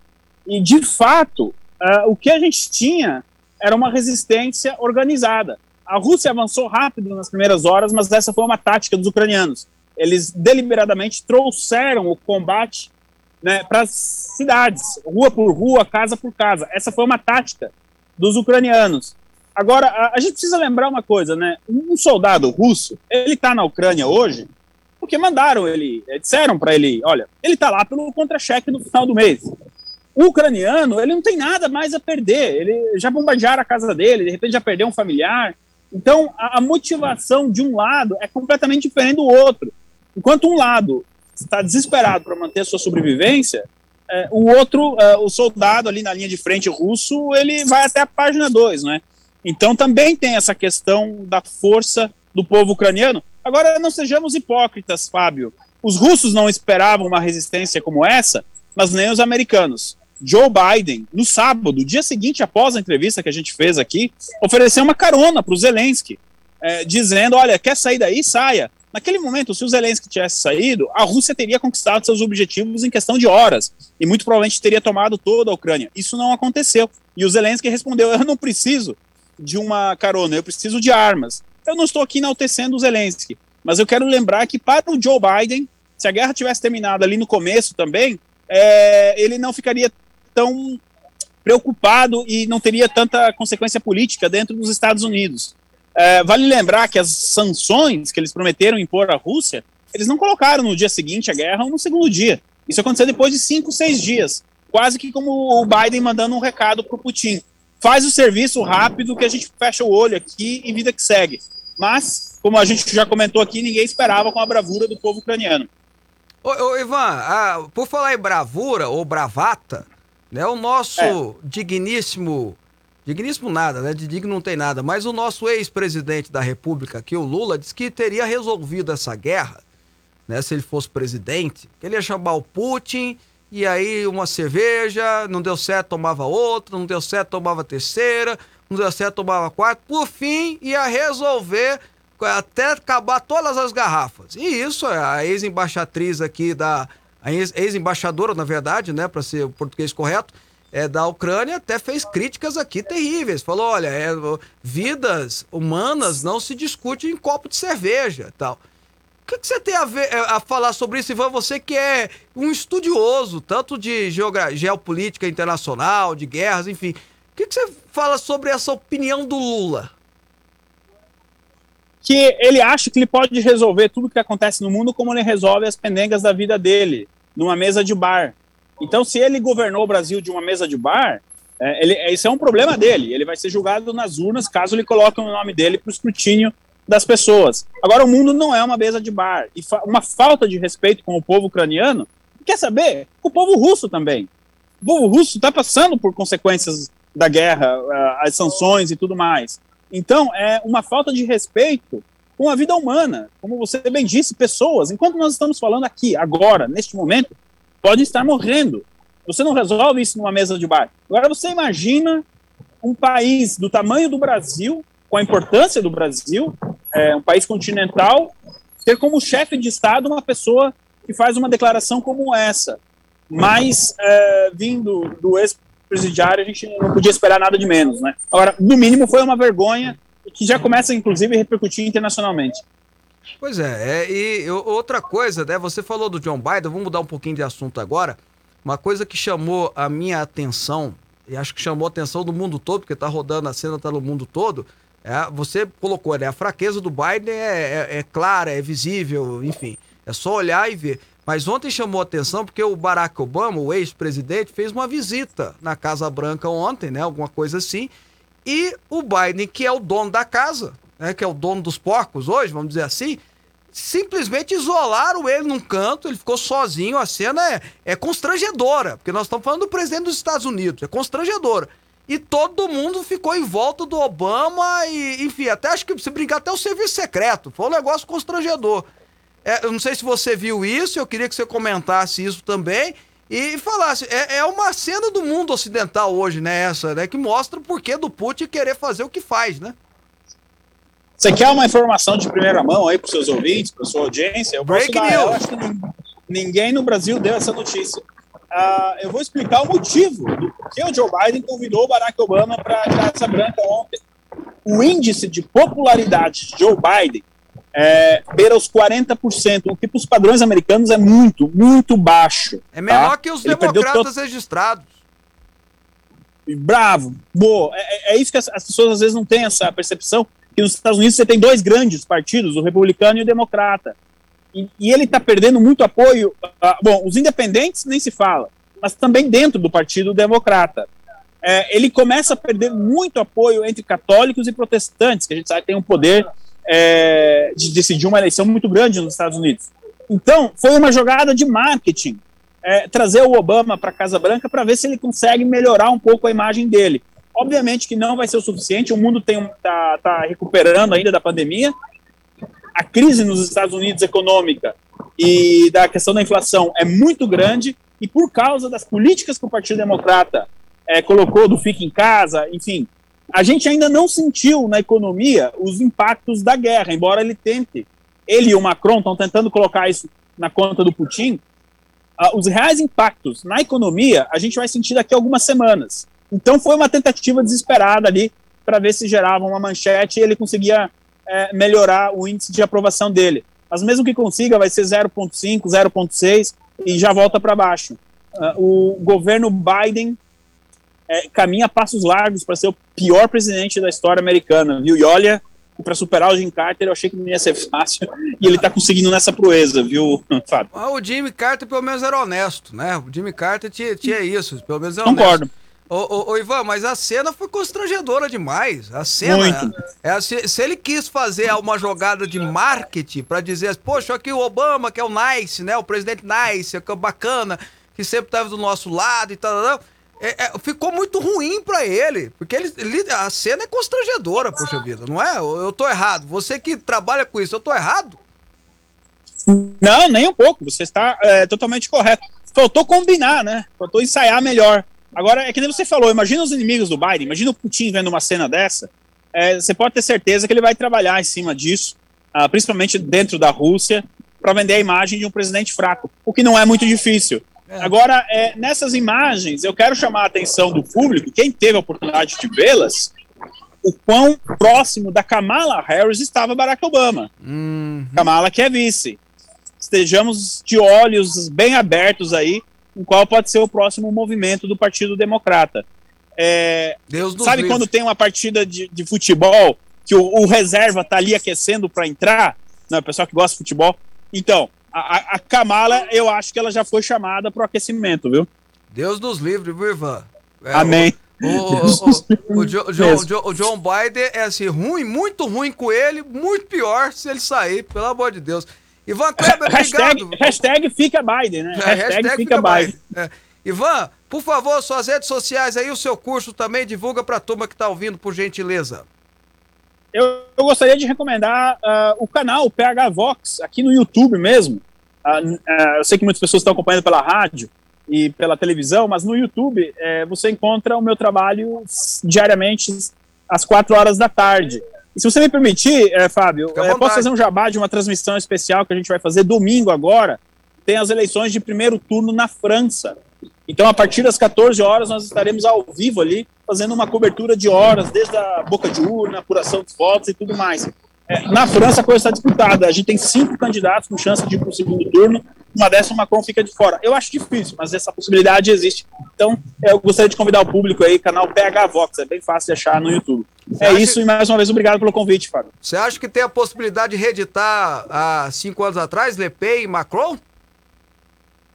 e de fato, é, o que a gente tinha era uma resistência organizada. A Rússia avançou rápido nas primeiras horas, mas essa foi uma tática dos ucranianos. eles deliberadamente trouxeram o combate né, para as cidades, rua por rua, casa por casa. Essa foi uma tática dos ucranianos. Agora, a, a gente precisa lembrar uma coisa, né? Um soldado russo, ele está na Ucrânia hoje porque mandaram ele, eh, disseram para ele, olha, ele está lá pelo contra-cheque no final do mês. O ucraniano, ele não tem nada mais a perder, ele já bombardearam a casa dele, de repente já perdeu um familiar. Então, a, a motivação de um lado é completamente diferente do outro. Enquanto um lado está desesperado para manter a sua sobrevivência, é, o outro, é, o soldado ali na linha de frente russo, ele vai até a página 2, né? Então também tem essa questão da força do povo ucraniano. Agora, não sejamos hipócritas, Fábio. Os russos não esperavam uma resistência como essa, mas nem os americanos. Joe Biden, no sábado, dia seguinte após a entrevista que a gente fez aqui, ofereceu uma carona para o Zelensky, é, dizendo: olha, quer sair daí? Saia. Naquele momento, se o Zelensky tivesse saído, a Rússia teria conquistado seus objetivos em questão de horas e muito provavelmente teria tomado toda a Ucrânia. Isso não aconteceu. E o Zelensky respondeu: Eu não preciso de uma carona, eu preciso de armas. Eu não estou aqui enaltecendo o Zelensky, mas eu quero lembrar que para o Joe Biden, se a guerra tivesse terminado ali no começo também, é, ele não ficaria tão preocupado e não teria tanta consequência política dentro dos Estados Unidos. É, vale lembrar que as sanções que eles prometeram impor à Rússia, eles não colocaram no dia seguinte a guerra ou no segundo dia. Isso aconteceu depois de cinco, seis dias. Quase que como o Biden mandando um recado para o Putin. Faz o serviço rápido que a gente fecha o olho aqui e vida que segue. Mas, como a gente já comentou aqui, ninguém esperava com a bravura do povo ucraniano. Ô, ô Ivan, ah, por falar em bravura ou bravata, né, o nosso é. digníssimo, digníssimo nada, né, de digno não tem nada, mas o nosso ex-presidente da república aqui, o Lula, disse que teria resolvido essa guerra, né, se ele fosse presidente, que ele ia chamar o Putin, e aí uma cerveja, não deu certo, tomava outra, não deu certo, tomava terceira, não deu certo, tomava quatro. Por fim, ia resolver até acabar todas as garrafas. E isso, a ex-embaixatriz aqui da. A ex-embaixadora, na verdade, né, para ser o português correto, é, da Ucrânia até fez críticas aqui terríveis. Falou: olha, é, vidas humanas não se discute em copo de cerveja tal. O que, que, você tem a, ver, é, a falar sobre isso, Ivan? Você que é um estudioso, tanto de geopolítica internacional, de guerras, enfim. O que, que você fala sobre essa opinião do Lula? Que ele acha que ele pode resolver tudo que acontece no mundo como ele resolve as pendengas da vida dele, numa mesa de bar. Então, se ele governou o Brasil de uma mesa de bar, é, ele, esse é um problema dele. Ele vai ser julgado nas urnas caso ele coloque o nome dele para o escrutínio das pessoas. Agora, o mundo não é uma mesa de bar. E fa uma falta de respeito com o povo ucraniano, quer saber? O povo russo também. O povo russo está passando por consequências da guerra, as sanções e tudo mais. Então, é uma falta de respeito com a vida humana. Como você bem disse, pessoas, enquanto nós estamos falando aqui, agora, neste momento, podem estar morrendo. Você não resolve isso numa mesa de bar. Agora, você imagina um país do tamanho do Brasil, com a importância do Brasil, é, um país continental, ter como chefe de Estado uma pessoa que faz uma declaração como essa. Mas, é, vindo do ex presidiário, a gente não podia esperar nada de menos, né? Agora, no mínimo, foi uma vergonha que já começa, inclusive, a repercutir internacionalmente. Pois é, é e outra coisa, né? Você falou do John Biden, vamos mudar um pouquinho de assunto agora. Uma coisa que chamou a minha atenção, e acho que chamou a atenção do mundo todo, porque tá rodando a cena, tá no mundo todo. É, você colocou, né? A fraqueza do Biden é, é, é clara, é visível, enfim. É só olhar e ver. Mas ontem chamou atenção porque o Barack Obama, o ex-presidente, fez uma visita na Casa Branca ontem, né? Alguma coisa assim. E o Biden, que é o dono da casa, né? Que é o dono dos porcos hoje, vamos dizer assim, simplesmente isolaram ele num canto, ele ficou sozinho. A cena é, é constrangedora, porque nós estamos falando do presidente dos Estados Unidos, é constrangedora. E todo mundo ficou em volta do Obama e, enfim, até acho que se brincar até o serviço secreto. Foi um negócio constrangedor. É, eu não sei se você viu isso, eu queria que você comentasse isso também e falasse. É, é uma cena do mundo ocidental hoje, né? Essa, né? Que mostra o porquê do Putin querer fazer o que faz, né? Você quer uma informação de primeira mão aí para os seus ouvintes, para sua audiência? Eu Break news. Eu acho que ninguém no Brasil deu essa notícia. Uh, eu vou explicar o motivo do que o Joe Biden convidou o Barack Obama para a Casa Branca ontem. O índice de popularidade de Joe Biden é, beira os 40%, o que para os padrões americanos é muito, muito baixo. É menor tá? que os Ele democratas registrados. Bravo, boa. É, é- é isso que as, as pessoas às vezes não têm essa percepção, que nos Estados Unidos você tem dois grandes partidos, o republicano e o democrata. E, e ele está perdendo muito apoio. ah, bom, os independentes nem se fala, mas também dentro do partido democrata. É, ele começa a perder muito apoio entre católicos e protestantes, que a gente sabe que tem um poder é, de decidir uma eleição muito grande nos Estados Unidos. Então, foi uma jogada de marketing é, trazer o Obama para a Casa Branca para ver se ele consegue melhorar um pouco a imagem dele. Obviamente que não vai ser o suficiente, o mundo está tá recuperando ainda da pandemia. A crise nos Estados Unidos econômica e da questão da inflação é muito grande, e por causa das políticas que o Partido Democrata é, colocou do fica em casa, enfim, a gente ainda não sentiu na economia os impactos da guerra, embora ele tente. Ele e o Macron estão tentando colocar isso na conta do Putin. Ah, os reais impactos na economia a gente vai sentir daqui a algumas semanas. Então foi uma tentativa desesperada ali para ver se gerava uma manchete e ele conseguia é, melhorar o índice de aprovação dele. Mas mesmo que consiga, vai ser 0,5, 0,6 e já volta para baixo. Ah, o governo Biden é, caminha passos largos para ser o pior presidente da história americana, viu? E olha, para superar o Jim Carter, eu achei que não ia ser fácil, (laughs) e ele está conseguindo nessa proeza, viu, (laughs) Fábio? Ah, O Jimmy Carter, pelo menos, era honesto, né? O Jimmy Carter tinha, tinha isso, pelo menos era Concordo. honesto. Ô, ô, ô, Ivan, mas a cena foi constrangedora demais. A cena. Muito. É, se, se ele quis fazer uma jogada de marketing pra dizer, poxa, aqui o Obama, que é o nice, né? O presidente nice, que é o bacana, que sempre estava do nosso lado e tal. tal, tal. É, é, ficou muito ruim pra ele. Porque ele, ele- a cena é constrangedora, poxa vida, não é? Eu, eu tô errado. Você que trabalha com isso, eu tô errado? Não, nem um pouco. Você está é, totalmente correto. Faltou combinar, né? Faltou ensaiar melhor. Agora, é que nem você falou, imagina os inimigos do Biden, imagina o Putin vendo uma cena dessa. É, você pode ter certeza que ele vai trabalhar em cima disso, ah, principalmente dentro da Rússia, para vender a imagem de um presidente fraco, o que não é muito difícil. Agora, é, nessas imagens, eu quero chamar a atenção do público, quem teve a oportunidade de vê-las, o quão próximo da Kamala Harris estava Barack Obama. Kamala que é vice. Estejamos de olhos bem abertos aí em qual pode ser o próximo movimento do Partido Democrata. É, Deus sabe livre. quando tem uma partida de, de futebol que o, o reserva tá ali aquecendo para entrar? Não, o pessoal que gosta de futebol. Então, a, a- a Kamala, eu acho que ela já foi chamada para o aquecimento, viu? Deus nos livre, viu, Ivan? É, Amém. O, o- Deus o- nos o- o Jo- Jo- Mesmo. Jo- o John Biden é assim, ruim, muito ruim com ele, muito pior se ele sair, pelo amor de Deus. Ivan (laughs) Kleber, Hashtag, obrigado. hashtag fica Biden, né? É, hashtag, fica, Biden. É. Ivan, por favor, suas redes sociais aí, o seu curso também, divulga pra turma que tá ouvindo, por gentileza. Eu, eu gostaria de recomendar ah, o canal PH Vox, aqui no YouTube mesmo. N- ah, eu sei que muitas pessoas estão acompanhando pela rádio e pela televisão, mas no YouTube eh, você encontra o meu trabalho diariamente às quatro horas da tarde. E se você me permitir, eh, Fábio, vontade. posso fazer um jabá de uma transmissão especial que a gente vai fazer domingo agora. Tem as eleições de primeiro turno na França. Então, a partir das 14 horas, nós estaremos ao vivo ali, fazendo uma cobertura de horas, desde a boca de urna, apuração de votos e tudo mais. É, na França, a coisa está disputada. A gente tem cinco candidatos com chance de ir para o segundo turno. Uma dessas, o Macron fica de fora. Eu acho difícil, mas essa possibilidade existe. Então, eu gostaria de convidar o público aí, canal PH Vox. É bem fácil de achar no YouTube. É acha isso, e mais uma vez, obrigado pelo convite, Fábio. Você acha que tem a possibilidade de reeditar há cinco anos atrás, Le Pen e Macron?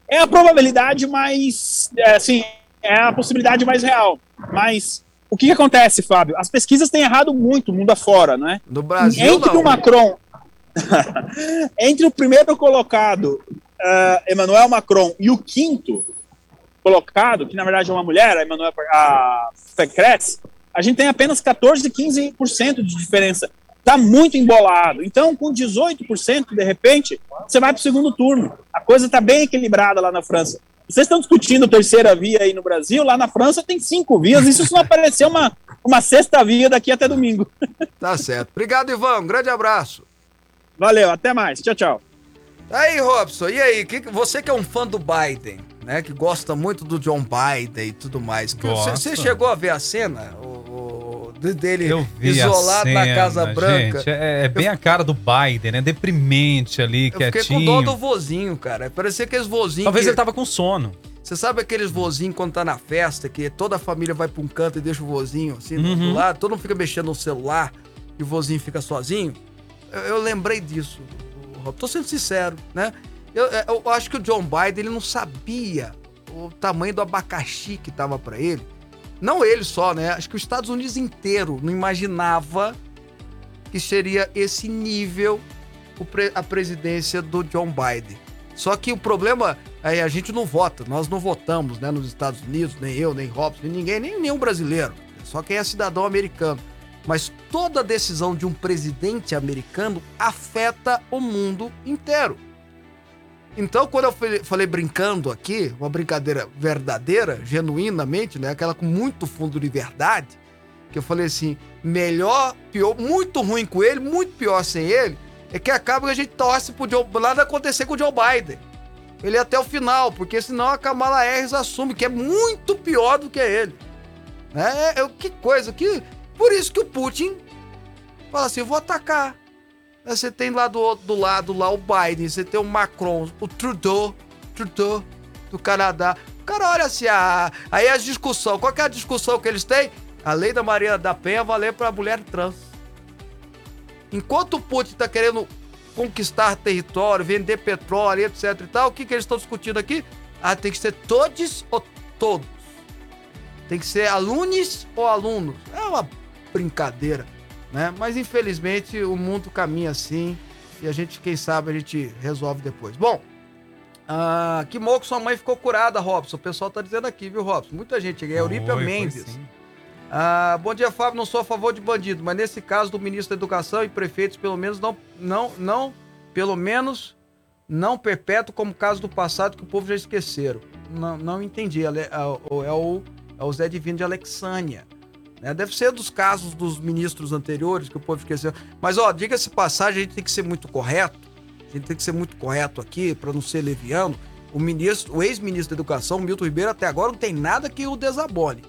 É a probabilidade mais. É, assim, é a possibilidade mais real. Mas o que, que acontece, Fábio? As pesquisas têm errado muito mundo afora, não é? No Brasil, Entre não. o Macron. (laughs) entre o primeiro colocado, ah, Emmanuel Macron, e o quinto colocado, que na verdade é uma mulher, a Emmanuel a Fecres, a gente tem apenas 14, 15% de diferença. Tá muito embolado. Então, com 18%, de repente, você vai para o segundo turno. A coisa está bem equilibrada lá na França. Vocês estão discutindo terceira via aí no Brasil, lá na França tem cinco vias, isso se não aparecer uma, uma sexta via daqui até domingo. (laughs) Tá certo. Obrigado, Ivan. Um grande abraço. Valeu, até mais. Tchau, tchau. Aí, Robson, e aí? Que, você que é um fã do Biden, né? Que gosta muito do John Biden e tudo mais. que Você chegou a ver a cena o- dele Eu isolado na cena, Casa Branca. Gente, é, é bem a cara do Biden, né? Deprimente ali, Eu fiquei quietinho. com dó do vozinho, cara. Parecia aqueles vozinhos. Talvez que... ele tava com sono. Você sabe aqueles vozinhos quando tá na festa, que toda a família vai pra um canto e deixa o vozinho assim do- do Uhum. lado, todo mundo fica mexendo no celular e o vozinho fica sozinho? Eu, eu lembrei disso, Rob. Tô sendo sincero, né? Eu, eu- eu acho que o John Biden ele não sabia o tamanho do abacaxi que tava pra ele. Não ele só, né? Acho que os Estados Unidos inteiro não imaginava que seria esse nível a presidência do John Biden. Só que o problema é a gente não vota, nós não votamos, né, nos Estados Unidos, nem eu, nem Robson, nem ninguém, nem nenhum brasileiro. Só quem é cidadão americano. Mas toda decisão de um presidente americano afeta o mundo inteiro. Então, quando eu falei, brincando aqui, uma brincadeira verdadeira, genuinamente, né, aquela com muito fundo de verdade, que eu falei assim, melhor, pior, muito ruim com ele, muito pior sem ele, é que acaba que a gente torce pro Joe, nada acontecer com o Joe Biden. Ele é até o final, porque senão a Kamala Harris assume que é muito pior do que ele. É, é, que coisa, que por isso que o Putin fala assim, eu vou atacar. Você tem lá do, outro- do lado lá o Biden, você tem o Macron, o Trudeau, Trudeau do Canadá. O cara olha assim, ah, aí as discussão, qual é a discussão que eles têm? A lei da Maria da Penha valer para mulher trans. Enquanto o Putin tá querendo conquistar território, vender petróleo, etc e tal, o que que eles estão discutindo aqui? Ah, tem que ser todos ou todos. Tem que ser alunos ou alunos. É uma brincadeira, né? Mas infelizmente o mundo caminha assim e a gente, quem sabe, a gente resolve depois. Bom, ah, que moco sua mãe ficou curada, Robson. O pessoal tá dizendo aqui, viu, Robson? Muita gente. É Eurípia Mendes. sim. Ah, bom dia, Fábio. Não sou a favor de bandido, mas nesse caso do ministro da Educação e prefeitos, pelo menos não, não, não, pelo menos não perpétuo como caso do passado que o povo já esqueceram. Não, não entendi. É o, é o, é o Zé Divino de Alexânia. Né? Deve ser dos casos dos ministros anteriores que o povo esqueceu. Mas, ó, diga-se passagem, a gente tem que ser muito correto. A gente tem que ser muito correto aqui, para não ser leviano. O ministro, o ex-ministro da Educação, Milton Ribeiro, até agora não tem nada que o desabone.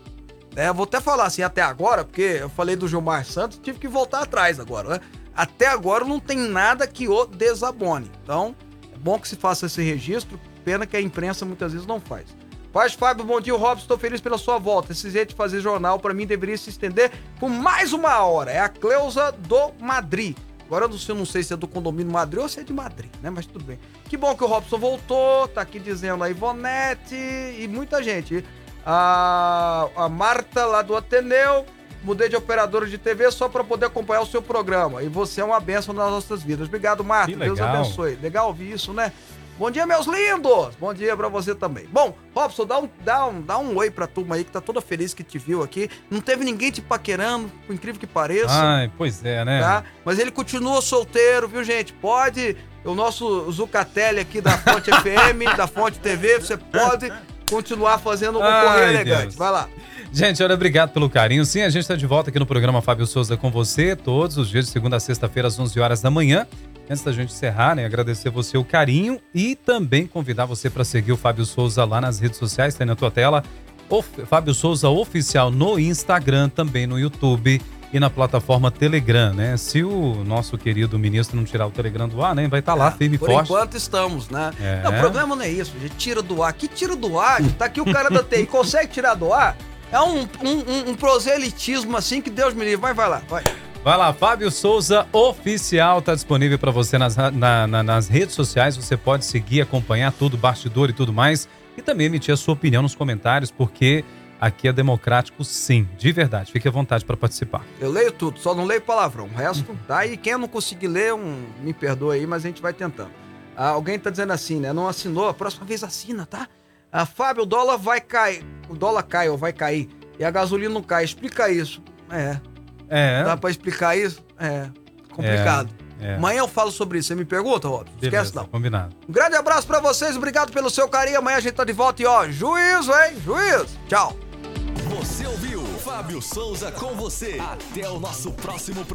É, vou até falar assim, até agora, porque eu falei do Gilmar Santos, tive que voltar atrás agora, né? Até agora não tem nada que o desabone. Então, é bom que se faça esse registro, pena que a imprensa muitas vezes não faz. Paz, Fábio, bom dia, Robson, estou feliz pela sua volta. Esse jeito de fazer jornal, para mim, deveria se estender por mais uma hora. É a Cleusa do Madrid. Agora eu não sei, eu não sei se é do condomínio Madrid ou se é de Madrid, né? Mas tudo bem. Que bom que o Robson voltou, tá aqui dizendo a Ivonete e muita gente. A, a Marta lá do Ateneu, mudei de operadora de TV só para poder acompanhar o seu programa. E você é uma bênção nas nossas vidas. Obrigado, Marta. Que Deus abençoe. Legal ouvir isso, né? Bom dia, meus lindos! Bom dia pra você também. Bom, Robson, dá um, dá um, dá um oi pra turma aí que tá toda feliz que te viu aqui. Não teve ninguém te paquerando, por incrível que pareça. Ai, pois é, né? Tá? Mas ele continua solteiro, viu, gente? Pode. O nosso Zucatelli aqui da Fonte (laughs) FM, da Fonte TV, você pode continuar fazendo um Ai, correio elegante. Deus. Vai lá. Gente, olha, obrigado pelo carinho. Sim, a gente está de volta aqui no programa Fábio Souza com você, todos os dias de segunda a sexta-feira, às 11 horas da manhã. Antes da gente encerrar, né, agradecer você o carinho e também convidar você para seguir o Fábio Souza lá nas redes sociais, tá aí na tua tela. O Fábio Souza Oficial no Instagram, também no YouTube e na plataforma Telegram, né? Se o nosso querido ministro não tirar o Telegram do ar, né, vai estar lá firme e Por forte. enquanto estamos, né? É. Não, o problema não é isso, gente tira do ar. Que tira do ar? Tá aqui o cara da TI, consegue tirar do ar? É um, um, um- um proselitismo assim que Deus me livre. Vai, vai lá, vai. Vai lá, Fábio Souza Oficial tá disponível para você nas, na- na- nas redes sociais. Você pode seguir, acompanhar tudo, bastidor e tudo mais. E também emitir a sua opinião nos comentários, porque aqui é democrático sim, de verdade. Fique à vontade para participar. Eu leio tudo, só não leio palavrão. O resto, tá? E quem não conseguir ler, um, me perdoa aí, mas a gente vai tentando. Ah, alguém tá dizendo assim, né? Não assinou, a próxima vez assina, tá? Ah, Fábio, o dólar vai cair. O dólar cai ou vai cair. E a gasolina não cai. Explica isso. É. É. Dá pra explicar isso? É. Complicado. É, é. Amanhã eu falo sobre isso. Você me pergunta, Robson? Esquece não. Combinado. Um grande abraço pra vocês, obrigado pelo seu carinho. Amanhã a gente tá de volta e ó, juízo, hein? Juízo. Tchau. Você ouviu Fábio Souza com você. Até o nosso próximo programa.